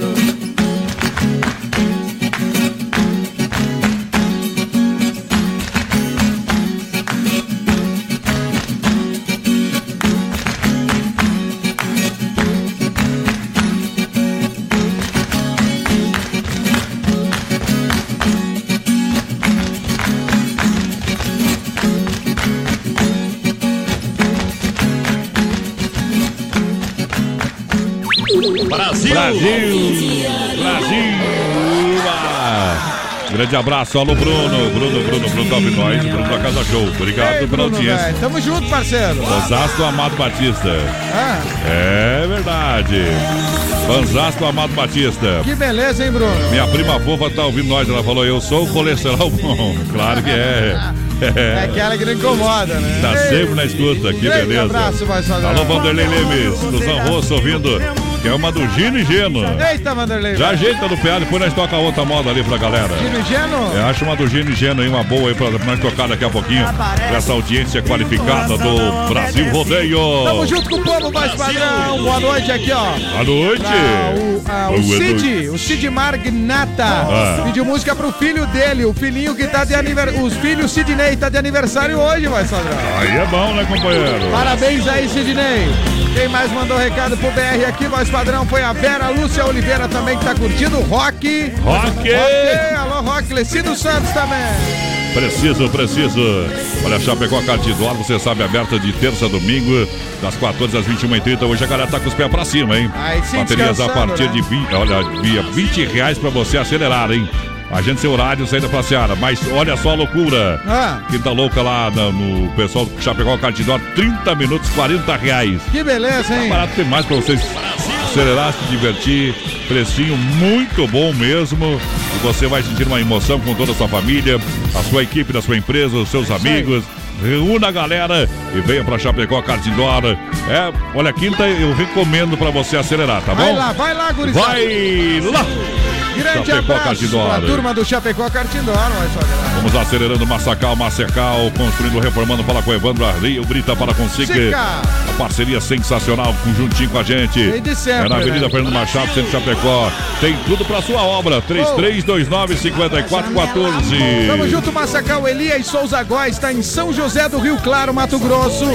Grande abraço, alô Bruno, Bruno, Bruno, Bruno ouvindo nós, Bruno da Casa Show. Obrigado Ei, pela Bruno, audiência. velho, Tamo junto, parceiro. Osasco Amado Batista. Ah, É verdade. Fanzasto Amado Batista. que beleza, hein, Bruno? Minha prima fofa tá ouvindo nós, ela falou, eu sou o colesterol bom. Claro que é. É aquela que não incomoda, né? Tá Ei, sempre na escuta, que grande beleza. abraço, vai só Alô, Vanderlei Lemes, Cruzão Rosso ouvindo, que é uma do Gino e Geno. Eita, Vanderlei. Já ajeita no PA, depois nós toca outra moda ali pra galera. Gino e Geno? Eu acho uma do Gino e Geno aí, uma boa aí pra nós tocar daqui a pouquinho. Pra essa audiência qualificada do Brasil Rodeio. Tamo junto com o povo mais padrão. Boa noite aqui, ó. Boa noite. Pra o, ah, o Boa Cid, o Cid Margnata, Ah. pediu música pro filho dele, o filhinho que tá de aniversário. Os filhos Sidney tá de aniversário hoje, vai Sadrão. Aí é bom, né, companheiro? Parabéns aí, Sidney. Quem mais mandou recado pro BR aqui, voz padrão, foi a Vera Lúcia Oliveira também, que tá curtindo o rock. Rock! Alô, rock. Lecido Santos também. Preciso, preciso. Olha, Chapecó Cartidor, você sabe, aberta de terça a domingo, das 14 às 21h30. Hoje a galera tá com os pés pra cima, hein? Aí sim, Baterias a partir né? de 20, olha, via 20 reais pra você acelerar, hein? Agende seu horário, saída pra Seara. Mas olha só a loucura. Ah. Quem tá louca lá no, no pessoal do Chapecó Cartidor, 30 minutos, 40 reais. Que beleza, hein? Barato tem mais pra vocês acelerar, se divertir. Precinho muito bom mesmo. E você vai sentir uma emoção com toda a sua família, a sua equipe da sua empresa, os seus amigos. Reúna a galera e venha pra Chapecó Cartidor. É, olha, quinta eu recomendo pra você acelerar, tá Vai bom? lá, vai lá, gurizada. Vai lá! Grande Chapecó abraço pra turma do Chapecó só. Vamos acelerando Massacal, Massacal, construindo, reformando, fala com Evandro Rio, Brita para. Sica. A parceria sensacional, juntinho com a gente. Sempre, é na Avenida né? Fernando Machado, Centro Chapecó. Tem tudo pra sua obra. 3329-5414. Tamo junto, Massacal Elias Souza Góes, está em São José do Rio Claro, Mato Grosso.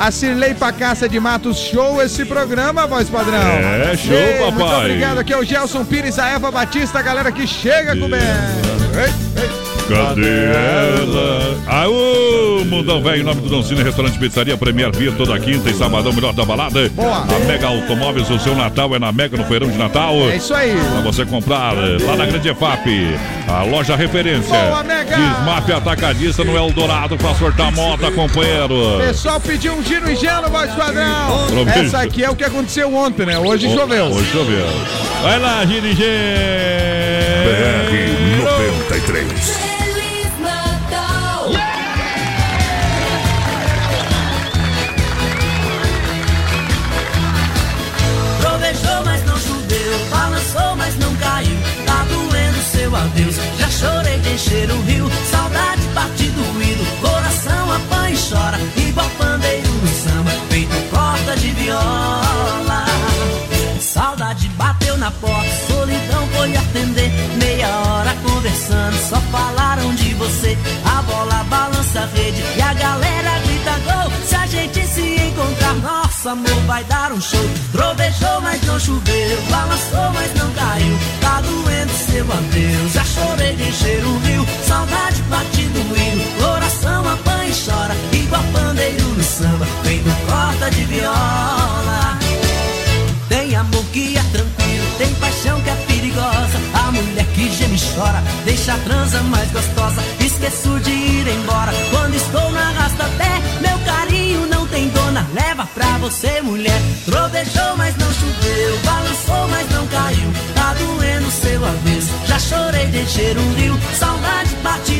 A Cirlei Pacaça de Matos, show esse programa, voz padrão. É, show, Ei, Muito papai. obrigado, aqui é o Gelson Pires, a Eva Batista, a galera que chega com o Cadê ela? Aô, Mundão Velho, em nome do Doncini, restaurante pizzaria Premier Via, toda quinta e sabadão, melhor da balada. Boa. A Mega Automóveis, o seu Natal é na Mega, no feirão de Natal. É isso aí. Pra você comprar eh, lá na Grande EFAP, a loja referência. Boa, Mega. Desmap Atacadista no Eldorado pra sortar moto, companheiro. Pessoal pediu um giro e gelo, voz padrão. Essa aqui é o que aconteceu ontem, né? Hoje Ho- choveu. Hoje choveu. Vai lá, dirigente. BR seu adeus. Já chorei de encher o rio. Saudade bate doído. Coração apanha e chora. Igual pandeiro no samba. Feito corda de viola. Saudade bateu na porta. Solidão foi atender. Meia hora conversando. Só falaram de você. A bola balança a rede. E a galera grita gol. A gente se encontrar, nosso amor vai dar um show. Trovejou, mas não choveu. Balançou, mas não caiu. Tá doendo seu adeus. Já chorei de encher o rio. Saudade bate doído. Coração apanha e chora. Igual pandeiro no samba. Feito corda de viola. Tem amor que é tranquilo, tem paixão que é perigosa. chora, deixa a transa mais gostosa. Esqueço de ir embora quando estou na carinho não tem dona, leva pra você, mulher. Trovejou, mas não choveu, balançou, mas não caiu. Tá doendo seu avesso, já chorei de encher um rio. Saudade bate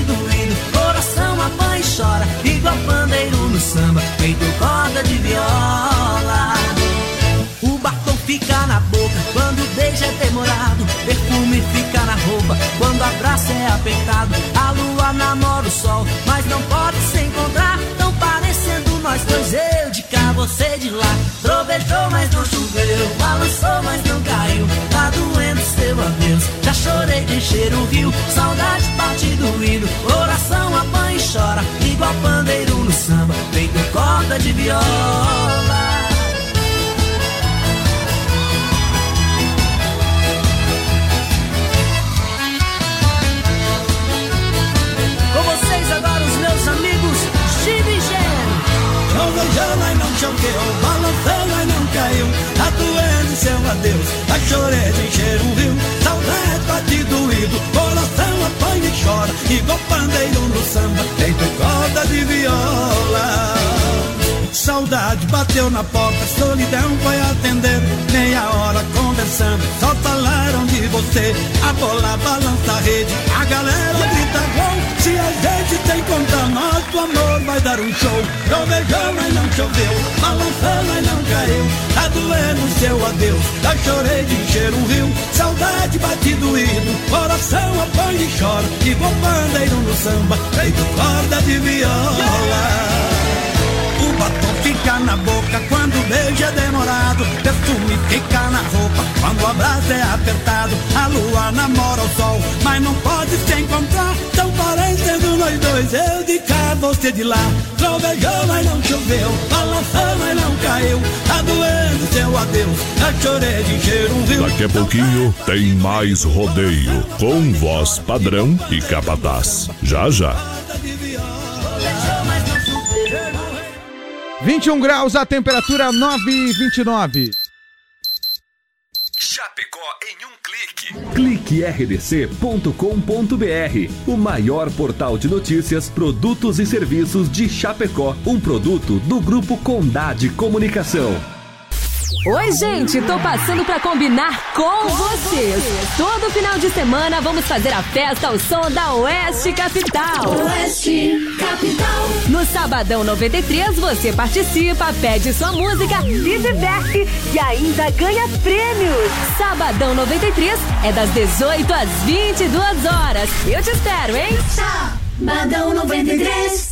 você de lá. Trovejou, mas não choveu. Balançou, mas não caiu. Tá doendo seu adeus. Já chorei de encher o rio. Saudade bate doído. Coração apanha e chora. Igual pandeiro no samba. Feito corda de viola. Mas não choveu, balançou, mas não caiu. Tá doendo seu adeus, tá chorei de encher um rio. Saudade bate doído, coração apanha e chora. Igual pandeiro no samba, feito corda de viola. Saudade bateu na porta, solidão foi atender. Meia hora conversando, só falaram de você. A bola balança a rede, a galera grita gol. Se a se encontrar, nosso amor vai dar um show. Trovejou, mas não choveu, balançou, mas não caiu. Tá doendo seu adeus, já chorei de encher um rio. Saudade bate doído, coração apanha e chora. Igual pandeiro no samba, feito corda de viola. O batom fica na boca quando o beijo é demorado. Perfume fica na roupa quando o abraço é apertado. A lua namora o sol, mas não pode se encontrar. Parecendo nós dois, eu de cá, você de lá. Trovejou, mas não choveu. Balançou, mas não caiu. Tá doendo seu adeus. Já chorei de encher um rio. Daqui a pouquinho tem mais rodeio com voz padrão e capataz. Já já. 21 graus, a temperatura 9 e 29. Chapecó em um clique. Clique rdc.com.br, o maior portal de notícias, produtos e serviços de Chapecó, um produto do grupo Condade Comunicação. Oi, gente, tô passando pra combinar com vocês. Todo final de semana vamos fazer a festa ao som da Oeste Capital. Oeste Capital. No Sabadão 93 você participa, pede sua música, se diverte e ainda ganha prêmios. Sabadão 93 é das 18 às 22 horas. Eu te espero, hein? Sabadão 93.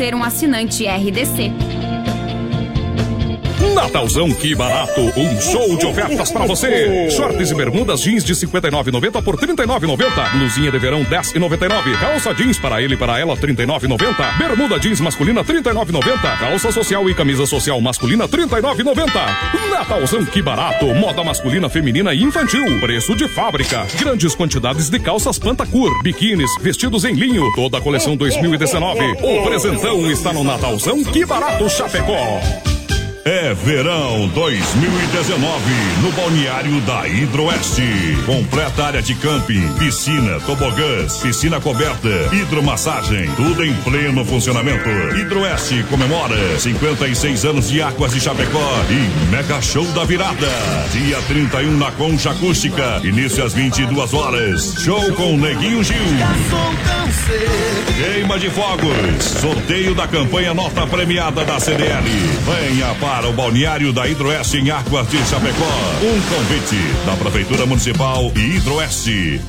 ser um assinante RDC. Natalzão, que barato! Um show de ofertas pra você! Shorts e bermudas jeans de 59,90 por 39,90. Blusinha de verão 10,99. Calça jeans para ele e para ela 39,90. Bermuda jeans masculina 39,90. Calça social e camisa social masculina 39,90. Natalzão, que barato! Moda masculina, feminina e infantil. Preço de fábrica. Grandes quantidades de calças Pantacur, biquínis, vestidos em linho. Toda a coleção 2019. O presentão está no Natalzão, que barato Chapecó. É verão 2019 no balneário da Hidroeste. Completa área de camping, piscina, tobogãs, piscina coberta, hidromassagem, tudo em pleno funcionamento. Hidroeste comemora 56 anos de Águas de Chapecó e Mega Show da Virada. Dia 31 na Concha Acústica, início às 22 horas. Show com Neguinho Gil. Queima de fogos, sorteio da campanha nota premiada da CDL. Venha para o balneário da Hidroeste em Águas de Chapecó. Um convite da Prefeitura Municipal e Hidroeste.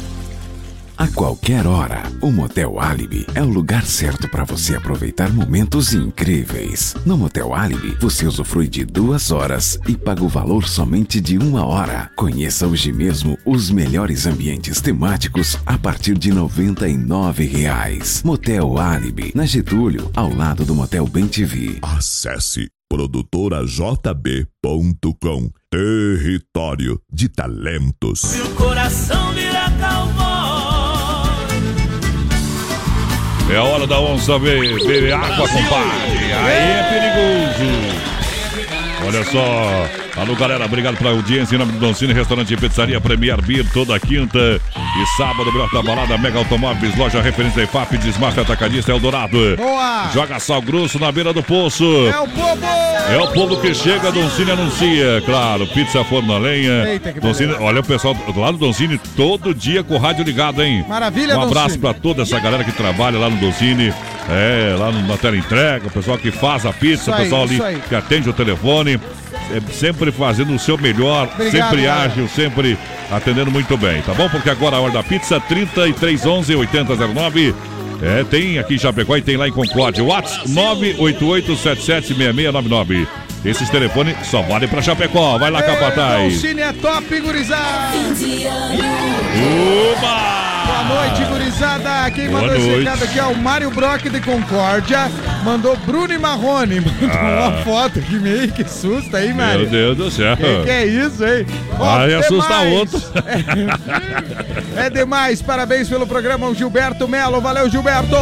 a qualquer hora. O Motel Alibi é o lugar certo para você aproveitar momentos incríveis. No Motel Alibi, você usufrui de duas horas e paga o valor somente de uma hora. Conheça hoje mesmo os melhores ambientes temáticos a partir de 99 reais. Motel Alibi, na Getúlio, ao lado do Motel Bem TV. Acesse produtorajb.com Território de talentos. Meu coração vira cowboy. É a hora da onça beber água, compadre. Aí é perigoso. Olha só. Alô, galera, obrigado pela audiência. Em nome do Doncini, restaurante e pizzaria Premier Beer, toda quinta e sábado, melhor da balada, Mega Automóveis, loja referência IFAP, Desmarca Atacadista Eldorado. Boa! Joga sal grosso na beira do poço. É o povo! É o povo que chega, Doncini anuncia. Claro, pizza forno a lenha. Eita, que Doncini, olha o pessoal lá do Doncini todo dia com o rádio ligado, hein? Maravilha, Um abraço pra toda essa galera que trabalha lá no Doncini. É, lá no- na tela entrega, o pessoal que faz a pizza, Isso o aí, pessoal ali aí. que atende o telefone. É, sempre fazendo o seu melhor, Obrigado, sempre ágil, sempre atendendo muito bem, tá bom? Porque agora a hora da pizza 3311 8009. É, tem aqui em Chapecó e tem lá em Concórdia. WhatsApp 988776699. Esses telefones só valem pra Chapecó. Vai lá, Capataz. Cine é top, gurizada! Uba! Boa noite, gurizada! Quem Boa mandou esse noite. recado aqui é o Mário Brock de Concórdia. Mandou Bruno e Marrone. Mandou Ah. uma foto aqui meio que susta aí, Mário. Meu Deus do céu. Que, que é isso, hein? Ó, Aí assusta outro. É demais, parabéns pelo programa, o Gilberto Melo. Valeu, Gilberto!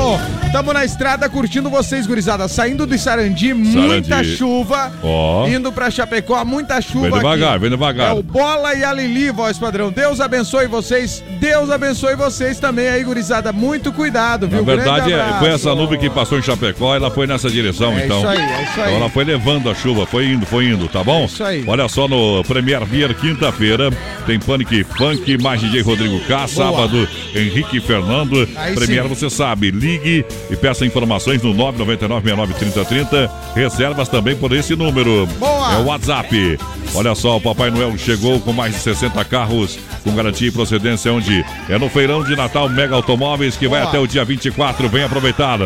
Tamo na estrada curtindo vocês, gurizada. Saindo do Sarandi, muita Sarandi. chuva. Ó. Indo pra Chapecó, muita chuva. Vem devagar, aqui. vem devagar. É o Bola e a Lili, voz padrão. Deus abençoe vocês. Deus abençoe vocês também aí, gurizada. Muito cuidado, Na viu? verdade, Grande é, foi essa nuvem que passou em Chapecó, ela foi nessa direção, É então. isso aí, é isso aí. Então ela foi levando a chuva, foi indo, foi indo, tá bom? isso aí. Olha só no Premier Beer, quinta-feira, tem Panic Funk, mais DJ Rodrigo K, sábado, Henrique Fernando. Aí Premier, sim. você sabe, ligue e peça informações no 999-69-3030. Reservas também por esse número. Boa. É o WhatsApp. Olha só, o Papai Noel chegou com mais de 60 carros com garantia e procedência, onde é no feirão de Natal Mega Automóveis, que vai Boa. até o dia 24. Vem aproveitar.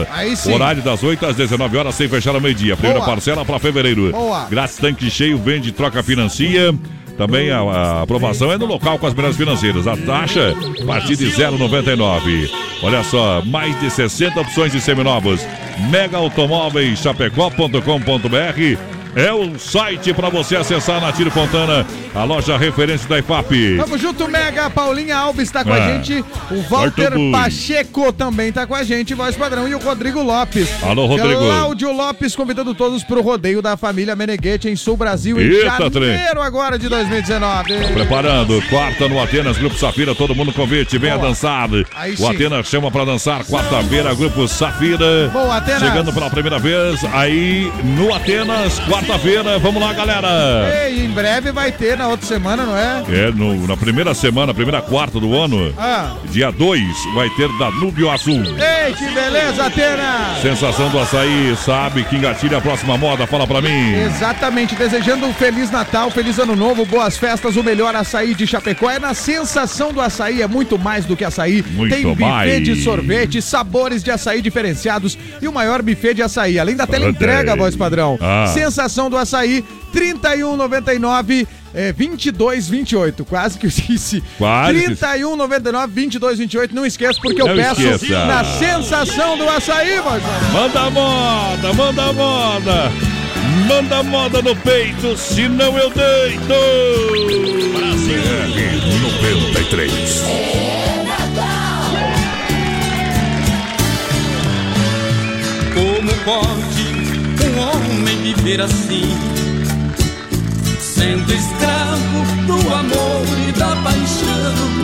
Horário das 8 às 19 horas, sem fechar ao meio-dia. Primeira Boa. parcela para fevereiro. Boa. Grátis tanque cheio, vende, troca, financia. Também a, a aprovação é no local com as melhores financeiras. A taxa a partir de 0,99. Olha só, mais de 60 opções de seminovos. Mega Automóveis Chapecó.com.br é o site para você acessar na Tiro Fontana, a loja referência da IFAP. Tamo junto, Mega. Paulinha Alves tá com a É. gente. O Walter o. Pacheco também tá com a gente. Voz padrão. E o Rodrigo Lopes. Alô, Rodrigo. Cláudio Lopes convidando todos pro rodeio da família Meneghete em Sul Brasil em Eita, janeiro trem. agora de 2019. Preparando, quarta no Atenas, Grupo Safira, todo mundo convite, venha Boa. dançar. Aí o sim. Atenas chama pra dançar, quarta-feira, Grupo Safira. Boa, Atenas. Chegando pela primeira vez, aí no Atenas, quarta-feira, vamos lá, galera. Ei, em breve vai ter na outra semana, não é? É, no- na primeira semana, primeira quarta do ano, Ah. dia 2, vai ter Danúbio Azul. Ei, que beleza, Atena! Sensação do açaí, sabe que engatilha a próxima moda, fala pra mim. Exatamente, desejando um Feliz Natal, Feliz Ano Novo, boas festas, o melhor açaí de Chapecó. É na sensação do açaí, é muito mais do que açaí. Muito Tem buffet mais. de sorvete, sabores de açaí diferenciados e o maior buffet de açaí. Além da tela entrega, voz padrão. Ah. Sensação do açaí, 31,99. É 22, 28, quase que eu esqueci. Quase. 31, 99, 22, 28. Não esqueça, porque eu Não peço esqueça. na sensação do açaí, padrão. Manda moda, manda moda. Manda moda no peito, senão eu deito. Brasil. BR 93. Viver assim? Sendo escravo do amor e da paixão.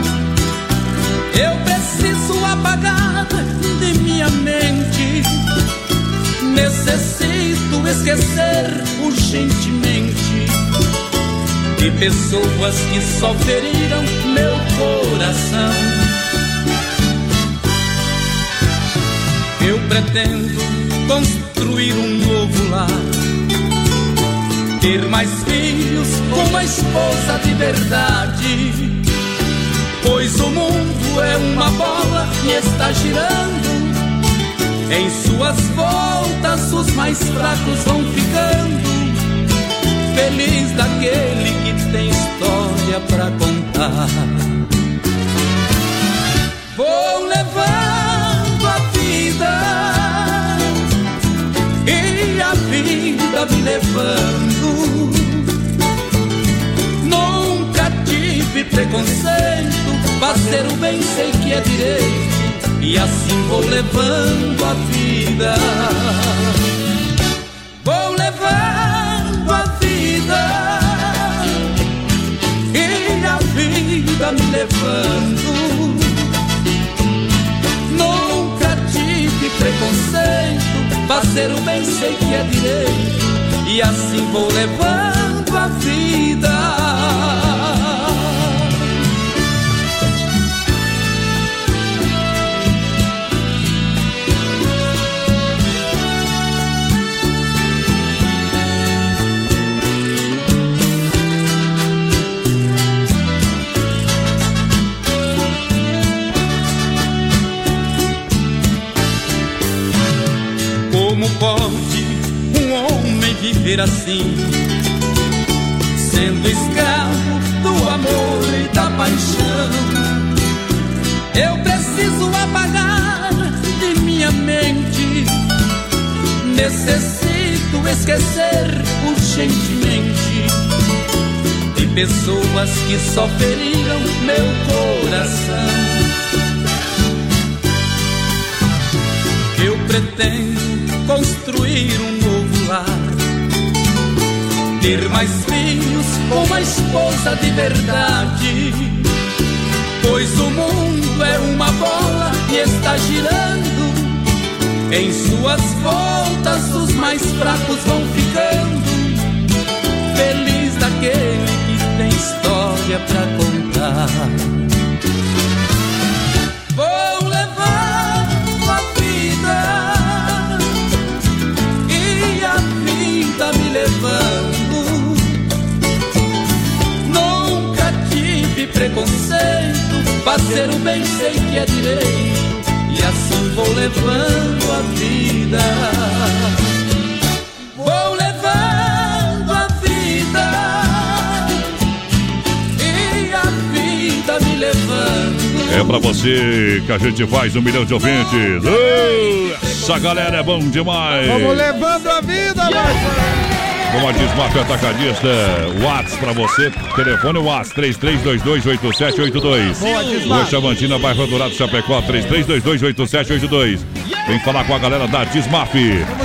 Eu preciso apagar de minha mente. Necessito esquecer urgentemente de pessoas que só feriram meu coração. Eu pretendo construir um novo lar, ter mais filhos com uma esposa de verdade, pois o mundo é uma bola e está girando. Em suas voltas os mais fracos vão ficando. Feliz daquele que tem história pra contar. Vou levando me levando. Nunca tive preconceito, fazer o bem sei que é direito e assim vou levando a vida. Vou levando a vida e a vida me levando. Fazer o bem sei que é direito e assim vou levando a vida. Pode um homem viver assim, sendo escravo do amor e da paixão? Eu preciso apagar de minha mente, necessito esquecer urgentemente de pessoas que só feriram meu coração. Eu pretendo construir um novo lar. Ter mais filhos com uma esposa de verdade. Pois o mundo é uma bola e está girando. Em suas voltas os mais fracos vão ficando. Feliz daquele que tem história pra contar. Preconceito, fazer o bem sei que é direito, e assim vou levando a vida. Vou levando a vida e a vida me levando. É pra você que a gente faz um milhão de ouvintes. Essa galera é bom demais. Vamos levando a vida, Marcelo. Como a Desmaf Atacadista, Whats pra você, telefone Whats 33228782. Boa, Chavantina, bairro Dourado, Chapecó, 33228782. Vem falar com a galera da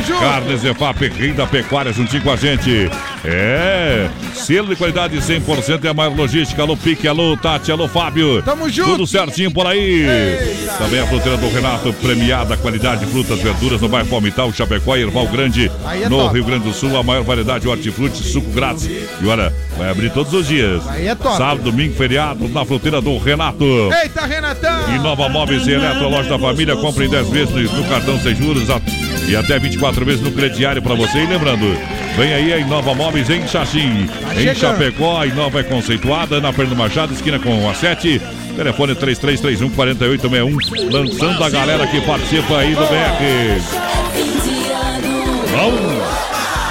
junto. Carnes EFAP, rei da pecuária, juntinho com a gente. É, selo de qualidade 100% é a maior logística. Alô Pique, alô Tati, alô Fábio. Tamo junto. Tudo certinho por aí. Também a fruteira do Renato, premiada qualidade, frutas, verduras no bairro Palmital, Chapecó e Erval Grande, é no top. Rio Grande do Sul, a maior variedade de hortifruti, suco grátis. E olha, vai abrir todos os dias. Aí é top. Sábado, domingo, feriado, na fruteira do Renato. Eita, Renatão. E Nova Móveis e Eletro, loja da família, compre em 10 vezes no, no cartão sem juros a- e até 24 vezes no crediário para você. E lembrando, vem aí a Inova Móveis em Xaxim. Em chegando. Chapecó, a Inova é conceituada na Fernando Machado, esquina com a 7. Telefone 3331 4861. Lançando a galera que participa aí do BR. Vamos!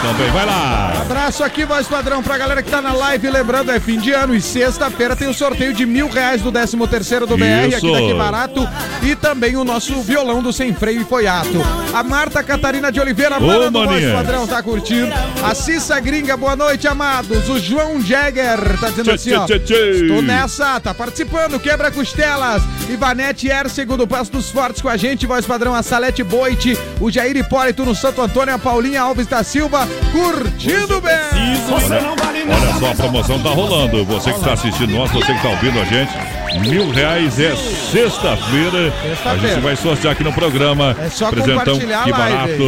Também vai lá. Abraço aqui, voz padrão, pra galera que tá na live. Lembrando, é fim de ano e sexta-feira tem o sorteio de mil reais do 13 terceiro do BR aqui Isso. daqui barato. E também o nosso violão do Sem Freio e Foiato. A Marta Catarina de Oliveira, Ô, banda do voz padrão, tá curtindo. A Cissa Gringa, boa noite, amados. O João Jagger tá dizendo Tchê, assim, ó. tchê, tchê, tchê. Estou nessa, tá participando, quebra costelas. Ivanete Ercego do Passo dos Fortes com a gente, voz padrão, a Salete Boite, o Jair Hipólito no Santo Antônio, a Paulinha Alves da Silva, curtindo bem. Olha só, a promoção tá rolando. Você que está assistindo nós, você que está ouvindo a gente, mil reais é sexta-feira. A gente vai sortear aqui no programa. É só Presentão, compartilhar que barato.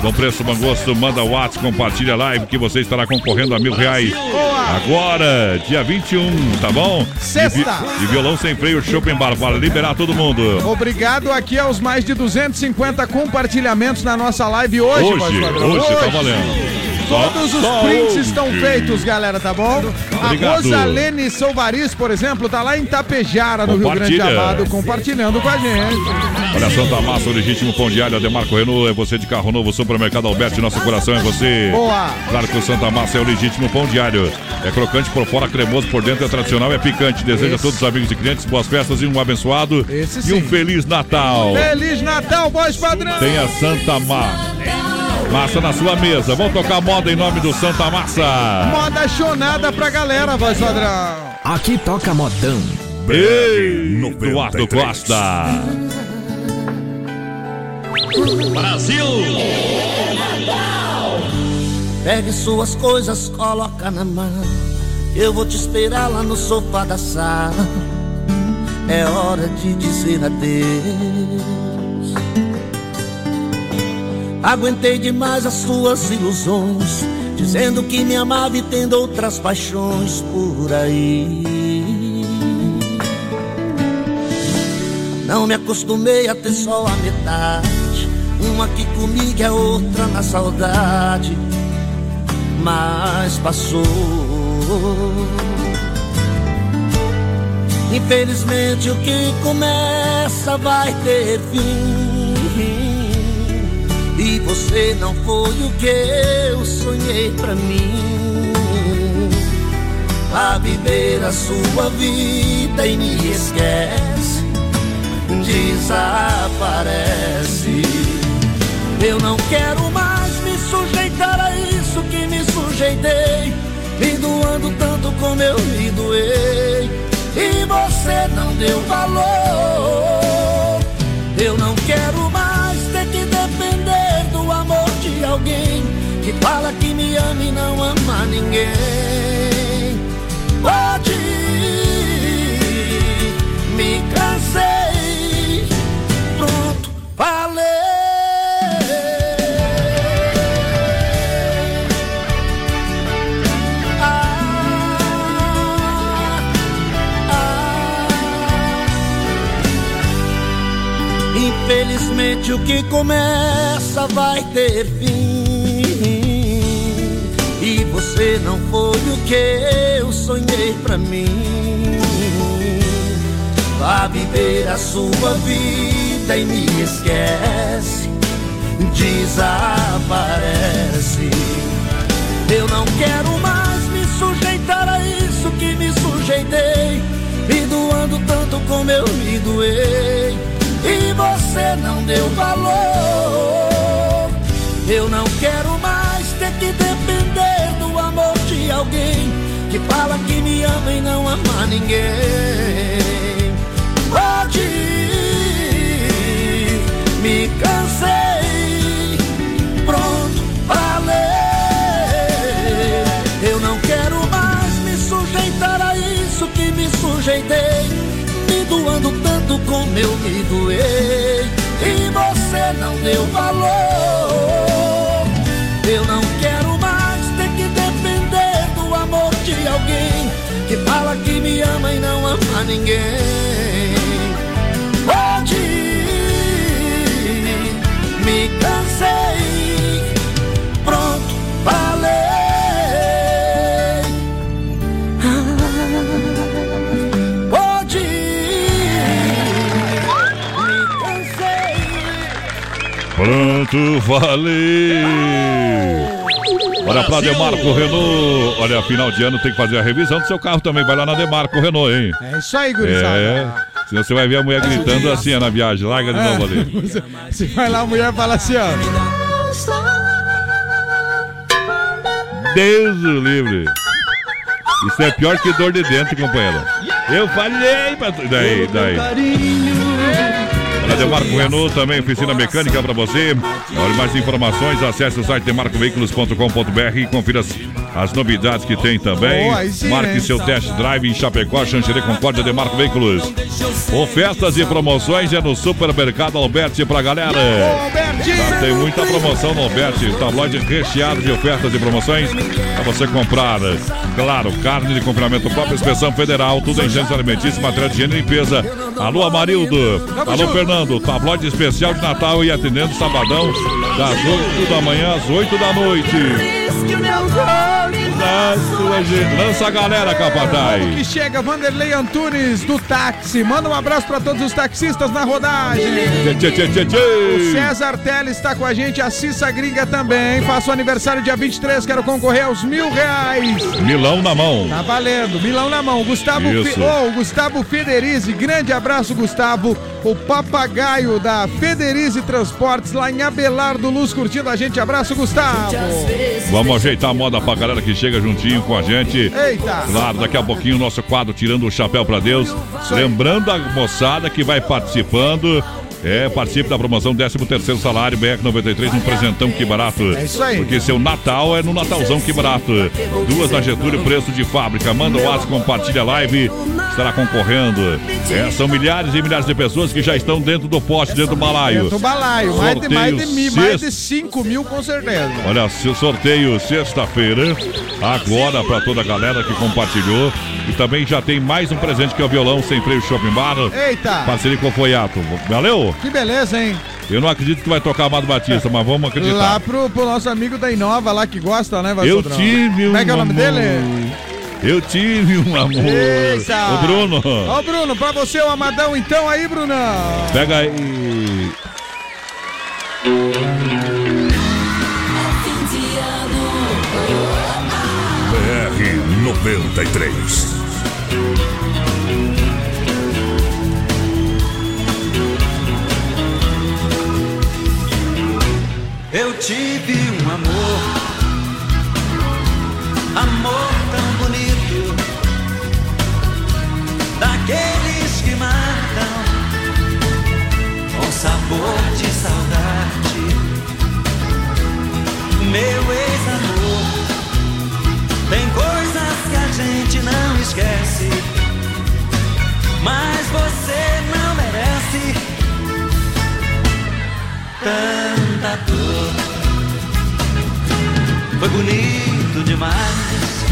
Com preço bom gosto, manda o WhatsApp, compartilha a live que você estará concorrendo a mil reais. Agora, dia 21, tá bom? Sexta. Vi- de violão sem freio, Shopping Bar, para liberar todo mundo. Obrigado aqui aos mais de 250 compartilhamentos na nossa live hoje, Hoje, padrão. hoje, tá valendo. Todos os prints estão feitos, galera, tá bom? Obrigado. A Rosalene Souvaris, por exemplo, tá lá em Tapejara, no Rio Grande. Amado, compartilhando com a gente. Olha, Santa Massa, o legítimo pão diário, Demarco Renault, é você de carro novo, supermercado Alberto, nosso coração é você. Boa. Claro que o Santa Massa é o legítimo pão diário. É crocante por fora, cremoso por dentro, é tradicional, é picante. Deseja a Esse. todos os amigos e clientes boas festas e um abençoado Esse e um sim. Feliz Natal. Feliz Natal, voz padrão! Tem a Santa Massa. Massa na sua mesa. Vamos tocar moda em nome do Santa Massa. Moda chonada pra galera, voz padrão. Aqui toca modão. Ei, Eduardo Costa. Brasil! Pegue suas coisas, coloca na mão. Eu vou te esperar lá no sofá da sala. É hora de dizer adeus. Aguentei demais as suas ilusões, dizendo que me amava e tendo outras paixões por aí. Não me acostumei a ter só a metade, uma aqui comigo é outra na saudade mas passou. Infelizmente, o que começa vai ter fim. E você não foi o que eu sonhei pra mim. A viver a sua vida e me esquece, desaparece. Eu não quero mais me sujeitar a isso que me sujeitei, me doando tanto como eu me doei. E você não deu valor. Eu não quero mais alguém que fala que me ama e não ama ninguém. Pode me cansei, pronto, falei. Infelizmente o que começa vai ter fim. E você não foi o que eu sonhei pra mim. Vá viver a sua vida e me esquece. Desaparece. Eu não quero mais me sujeitar a isso que me sujeitei. Me doando tanto como eu me doei. E você não deu valor. Eu não quero mais ter que depender do amor de alguém que fala que me ama e não ama ninguém. Pode ir, me cansei, pronto, falei. Eu não quero mais me sujeitar a isso que me sujeitei me doando tanto como eu me doei E você não deu valor Eu não quero mais ter que depender do amor de alguém Que fala que me ama e não ama ninguém Pronto, falei. Olha pra Demarco Renault. Olha, final de ano tem que fazer a revisão do seu carro também. Vai lá na Demarco Renault, hein? É isso aí, gurizada. É. Senão você vai ver a mulher gritando assim ó, na viagem. Larga de novo ali. Você, você vai lá, a mulher fala assim, ó. Deus o livre. Isso é pior que dor de dente, companheiro. Eu falei pra tu. Daí, daí. Demarco Renault também, oficina mecânica para você. Olha, mais informações, acesse o site demarcoveículos.com.br e confira as, as novidades que tem também. Marque seu test drive em Chapecó, Xanxerê, Concórdia, Demarco Veículos. Ofertas e promoções é no Supermercado Alberti pra galera. Tem muita promoção no Alberti, tabloide recheado de ofertas e promoções para você comprar. Claro, carne de confinamento próprio, inspeção federal, tudo em gêneros alimentícios, material de higiene e limpeza. Alô, Amarildo. Alô, Fernando. Tabloide especial de Natal e atendendo sabadão das 8 da manhã às 8 da noite. Lança a galera, Capataz. que chega, Vanderlei Antunes do táxi. Manda um abraço para todos os taxistas na rodagem. Tchê, tchê, tchê, tchê. O César Teles está com a gente, a Cissa Gringa também. Faço aniversário dia 23, quero concorrer aos mil reais. Milão na mão. Tá valendo, milão na mão. Gustavo, Fe... oh, Gustavo Federizi, grande abraço, Gustavo. O papagaio da Federizi Transportes lá em Abelardo Luz curtindo a gente. Abraço, Gustavo. Vamos ajeitar a moda pra galera que chega juntinho com a gente. Eita! Claro, daqui a pouquinho o nosso quadro Tirando o Chapéu pra Deus. Lembrando a moçada que vai participando. É, participe da promoção 13 terceiro salário BR93, um presentão que barato. É isso aí. Porque seu Natal é no Natalzão que barato. Duas na Getúlio, preço de fábrica. Manda o WhatsApp, compartilha a live, estará concorrendo. É, são milhares e milhares de pessoas que já estão dentro do poste, dentro do balaio. Dentro do balaio, mais de, mais, de mil, mais de 5 mil com certeza. Olha, seu sorteio sexta-feira, agora para toda a galera que compartilhou. E também já tem mais um presente que é o violão sem freio Shopping Bar. Eita! Parceria com o Foiato. Valeu? Que beleza, hein? Eu não acredito que vai tocar Amado Batista, mas vamos acreditar. Lá pro, pro nosso amigo da Inova lá que gosta, né, Eu tive um Como é que é o nome amor. dele? Eu tive um amor. Eita! O Bruno. Ó, Bruno, pra você o Amadão então aí, Brunão. Pega aí. BR 93. Eu tive um amor, amor tão bonito, daqueles que matam, com sabor de saudade. Meu ex-amor, tem coisas que a gente não esquece, mas você não merece tanta dor. Foi bonito demais,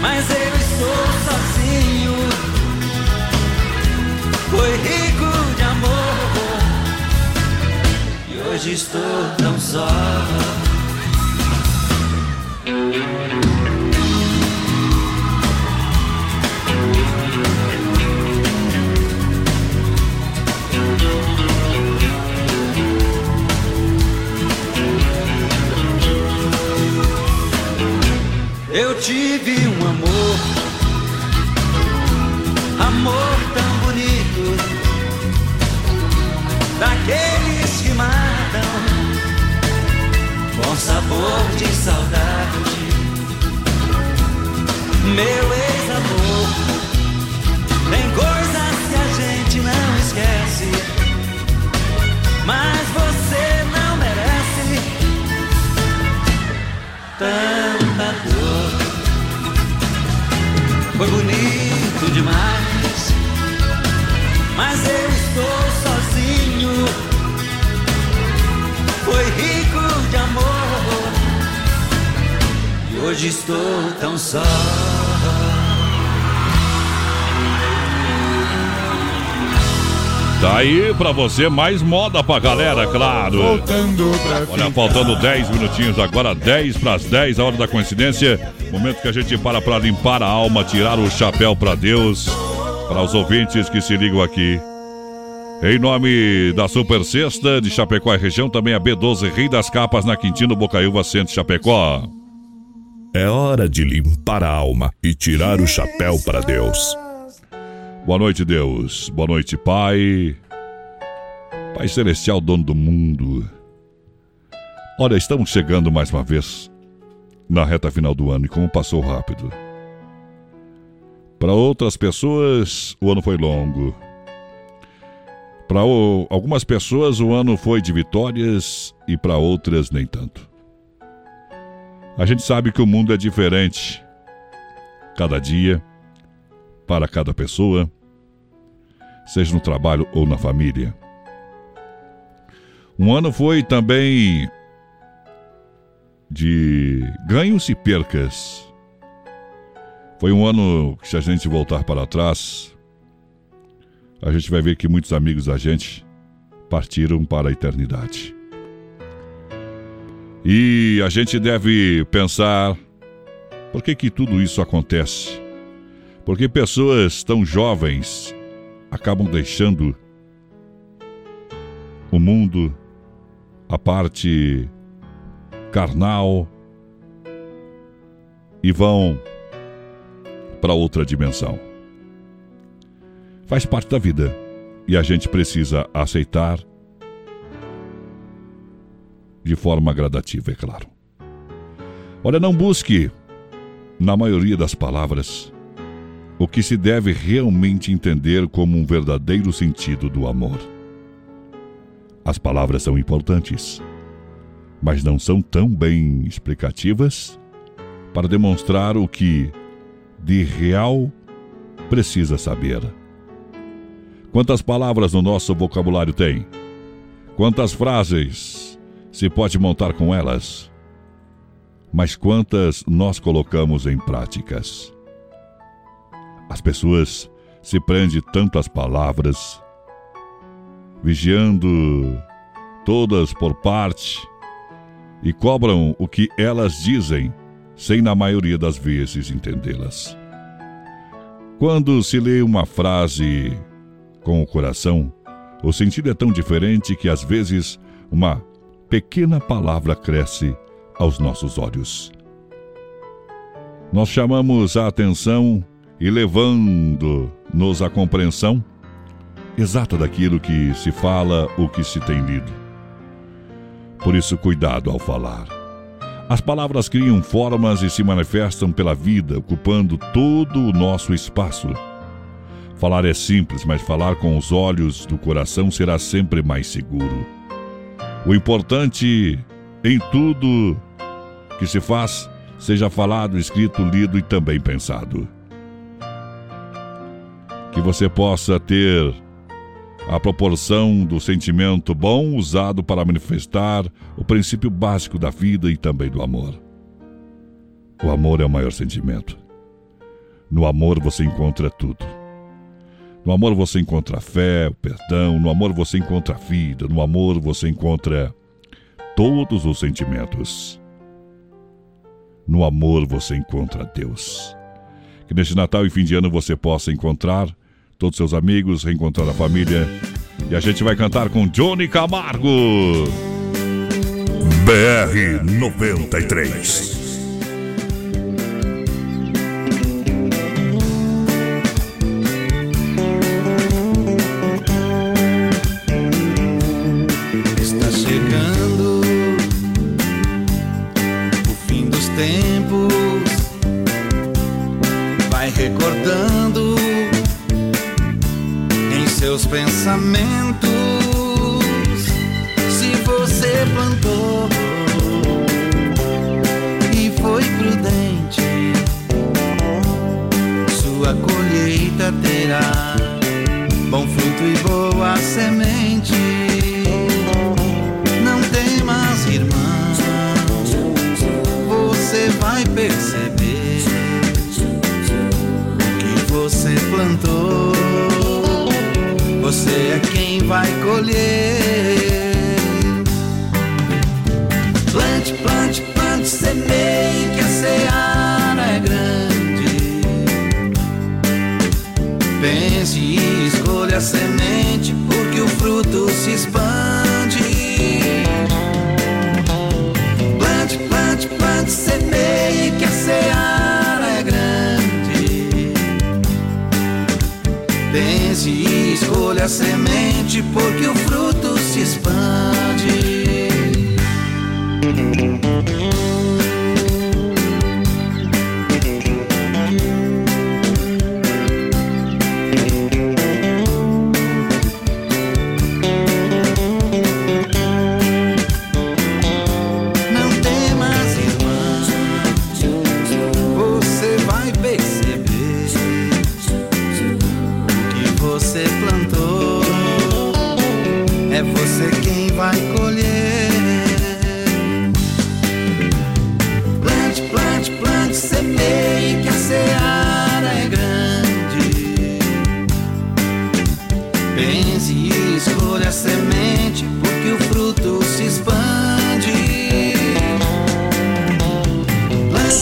mas eu estou sozinho. Foi rico de amor, e hoje estou tão só. Tive Tá aí pra você mais moda pra galera, claro. Voltando pra Olha, faltando 10 minutinhos agora, 10 pras 10, a hora da coincidência. Momento que a gente para pra limpar a alma, tirar o chapéu pra Deus. Para os ouvintes que se ligam aqui. Em nome da Super Sexta de Chapecó e região, também a B12 Rei das Capas na Quintino Bocaiúva Centro Chapecó. É hora de limpar a alma e tirar o chapéu para Deus. Boa noite, Deus. Boa noite, Pai. Pai Celestial, dono do mundo. Olha, estamos chegando mais uma vez na reta final do ano e como passou rápido. Para outras pessoas, o ano foi longo. Para algumas pessoas, o ano foi de vitórias e para outras, nem tanto. A gente sabe que o mundo é diferente cada dia, para cada pessoa, seja no trabalho ou na família. Um ano foi também de ganhos e percas. Foi um ano que, se a gente voltar para trás, a gente vai ver que muitos amigos da gente partiram para a eternidade. E a gente deve pensar por que, que tudo isso acontece? Porque pessoas tão jovens acabam deixando o mundo, a parte carnal e vão para outra dimensão. Faz parte da vida e a gente precisa aceitar de forma gradativa, é claro. Olha, não busque, na maioria das palavras, o que se deve realmente entender como um verdadeiro sentido do amor. As palavras são importantes, mas não são tão bem explicativas para demonstrar o que de real precisa saber. Quantas palavras no nosso vocabulário tem? Quantas frases se pode montar com elas? Mas quantas nós colocamos em práticas? As pessoas se prendem tantas palavras, vigiando todas por parte, e cobram o que elas dizem sem na maioria das vezes entendê-las. Quando se lê uma frase com o coração, o sentido é tão diferente que às vezes uma pequena palavra cresce aos nossos olhos. Nós chamamos a atenção e levando-nos à compreensão exata daquilo que se fala ou que se tem lido. Por isso, cuidado ao falar. As palavras criam formas e se manifestam pela vida, ocupando todo o nosso espaço. Falar é simples, mas falar com os olhos do coração será sempre mais seguro. O importante em tudo que se faz seja falado, escrito, lido e também pensado. Que você possa ter a proporção do sentimento bom usado para manifestar o princípio básico da vida e também do amor. O amor é o maior sentimento. No amor você encontra tudo. No amor você encontra fé, o perdão, no amor você encontra vida, no amor você encontra todos os sentimentos. No amor você encontra Deus. Que neste Natal e fim de ano você possa encontrar todos seus amigos, reencontrar a família. E a gente vai cantar com Johnny Camargo. BR 93.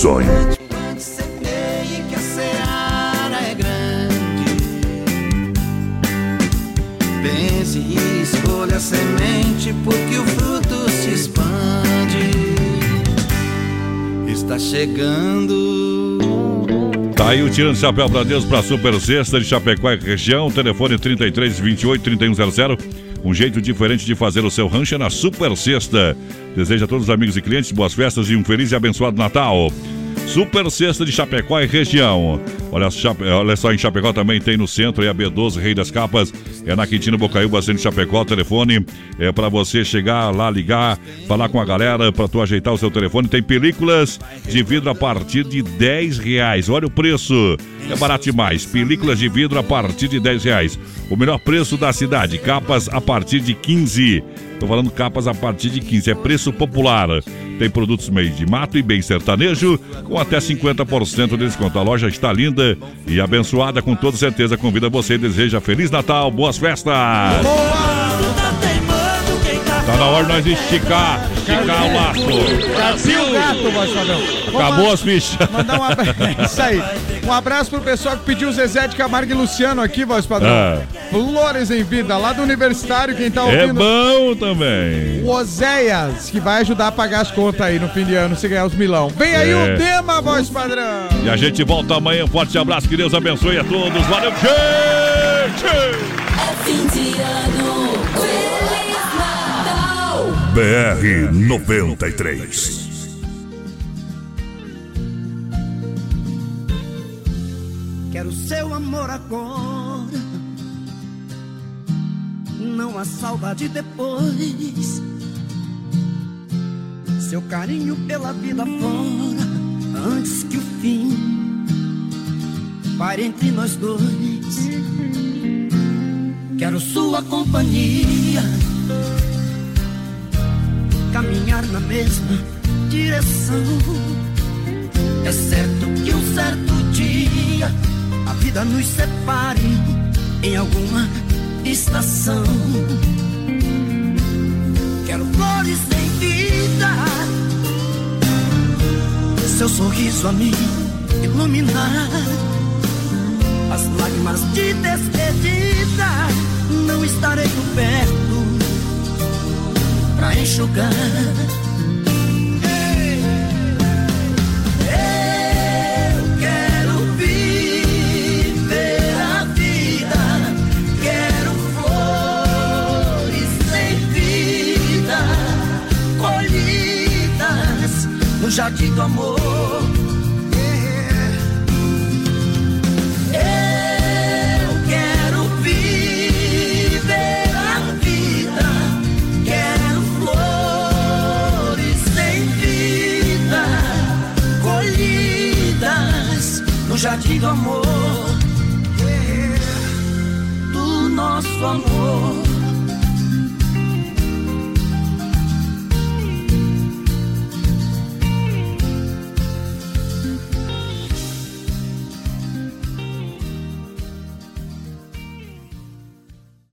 Sonho. Semeie que a seara é grande. Pense e escolha a semente, porque o fruto se expande. Está chegando. Tá aí o Tirando Chapéu pra Deus pra Super Sexta de Chapecó e região. Telefone 33 28 3100. Um jeito diferente de fazer o seu rancho é na Super Sexta. Deseja a todos os amigos e clientes boas festas e um feliz e abençoado Natal. Super Sexta de Chapecó e região. Olha, Chape... Olha só, em Chapecó também tem no centro, é a B12, Rei das Capas. É na Quintino Bocaiúba, centro Chapecó. Telefone é para você chegar lá, ligar, falar com a galera, para tu ajeitar o seu telefone. Tem películas de vidro a partir de 10 reais. Olha o preço, é barato demais. Películas de vidro a partir de 10 reais. O melhor preço da cidade, capas a partir de 15. Tô falando capas a partir de 15, é preço popular. Tem produtos meio de mato e bem sertanejo, com até 50% de desconto. A loja está linda e abençoada, com toda certeza. Convida você e deseja Feliz Natal, boas festas! Tá na hora de nós esticar, esticar o laço. O gato, voz padrão? Vou Acabou as fichas. Mandar um abraço. Isso aí. Um abraço pro pessoal que pediu Zezé de Camargo e Luciano aqui, voz padrão. É. Flores em vida, lá do Universitário, quem tá É ouvindo. bom também. O Oséias, que vai ajudar a pagar as contas aí no fim de ano, se ganhar os milão. Vem aí É. o tema, voz padrão. E a gente volta amanhã. Um forte abraço, que Deus abençoe a todos. Valeu, gente! Fim de ano. BR 93. Quero seu amor agora. Não há saudade depois. Seu carinho pela vida fora. Antes que o fim pare entre nós dois. Quero sua companhia. Caminhar na mesma direção. É certo que um certo dia a vida nos separe em alguma estação. Quero flores em vida, seu sorriso a me iluminar. As lágrimas de despedida não estarei perto colhidas no jardim do amor. Jardim do amor, do nosso amor.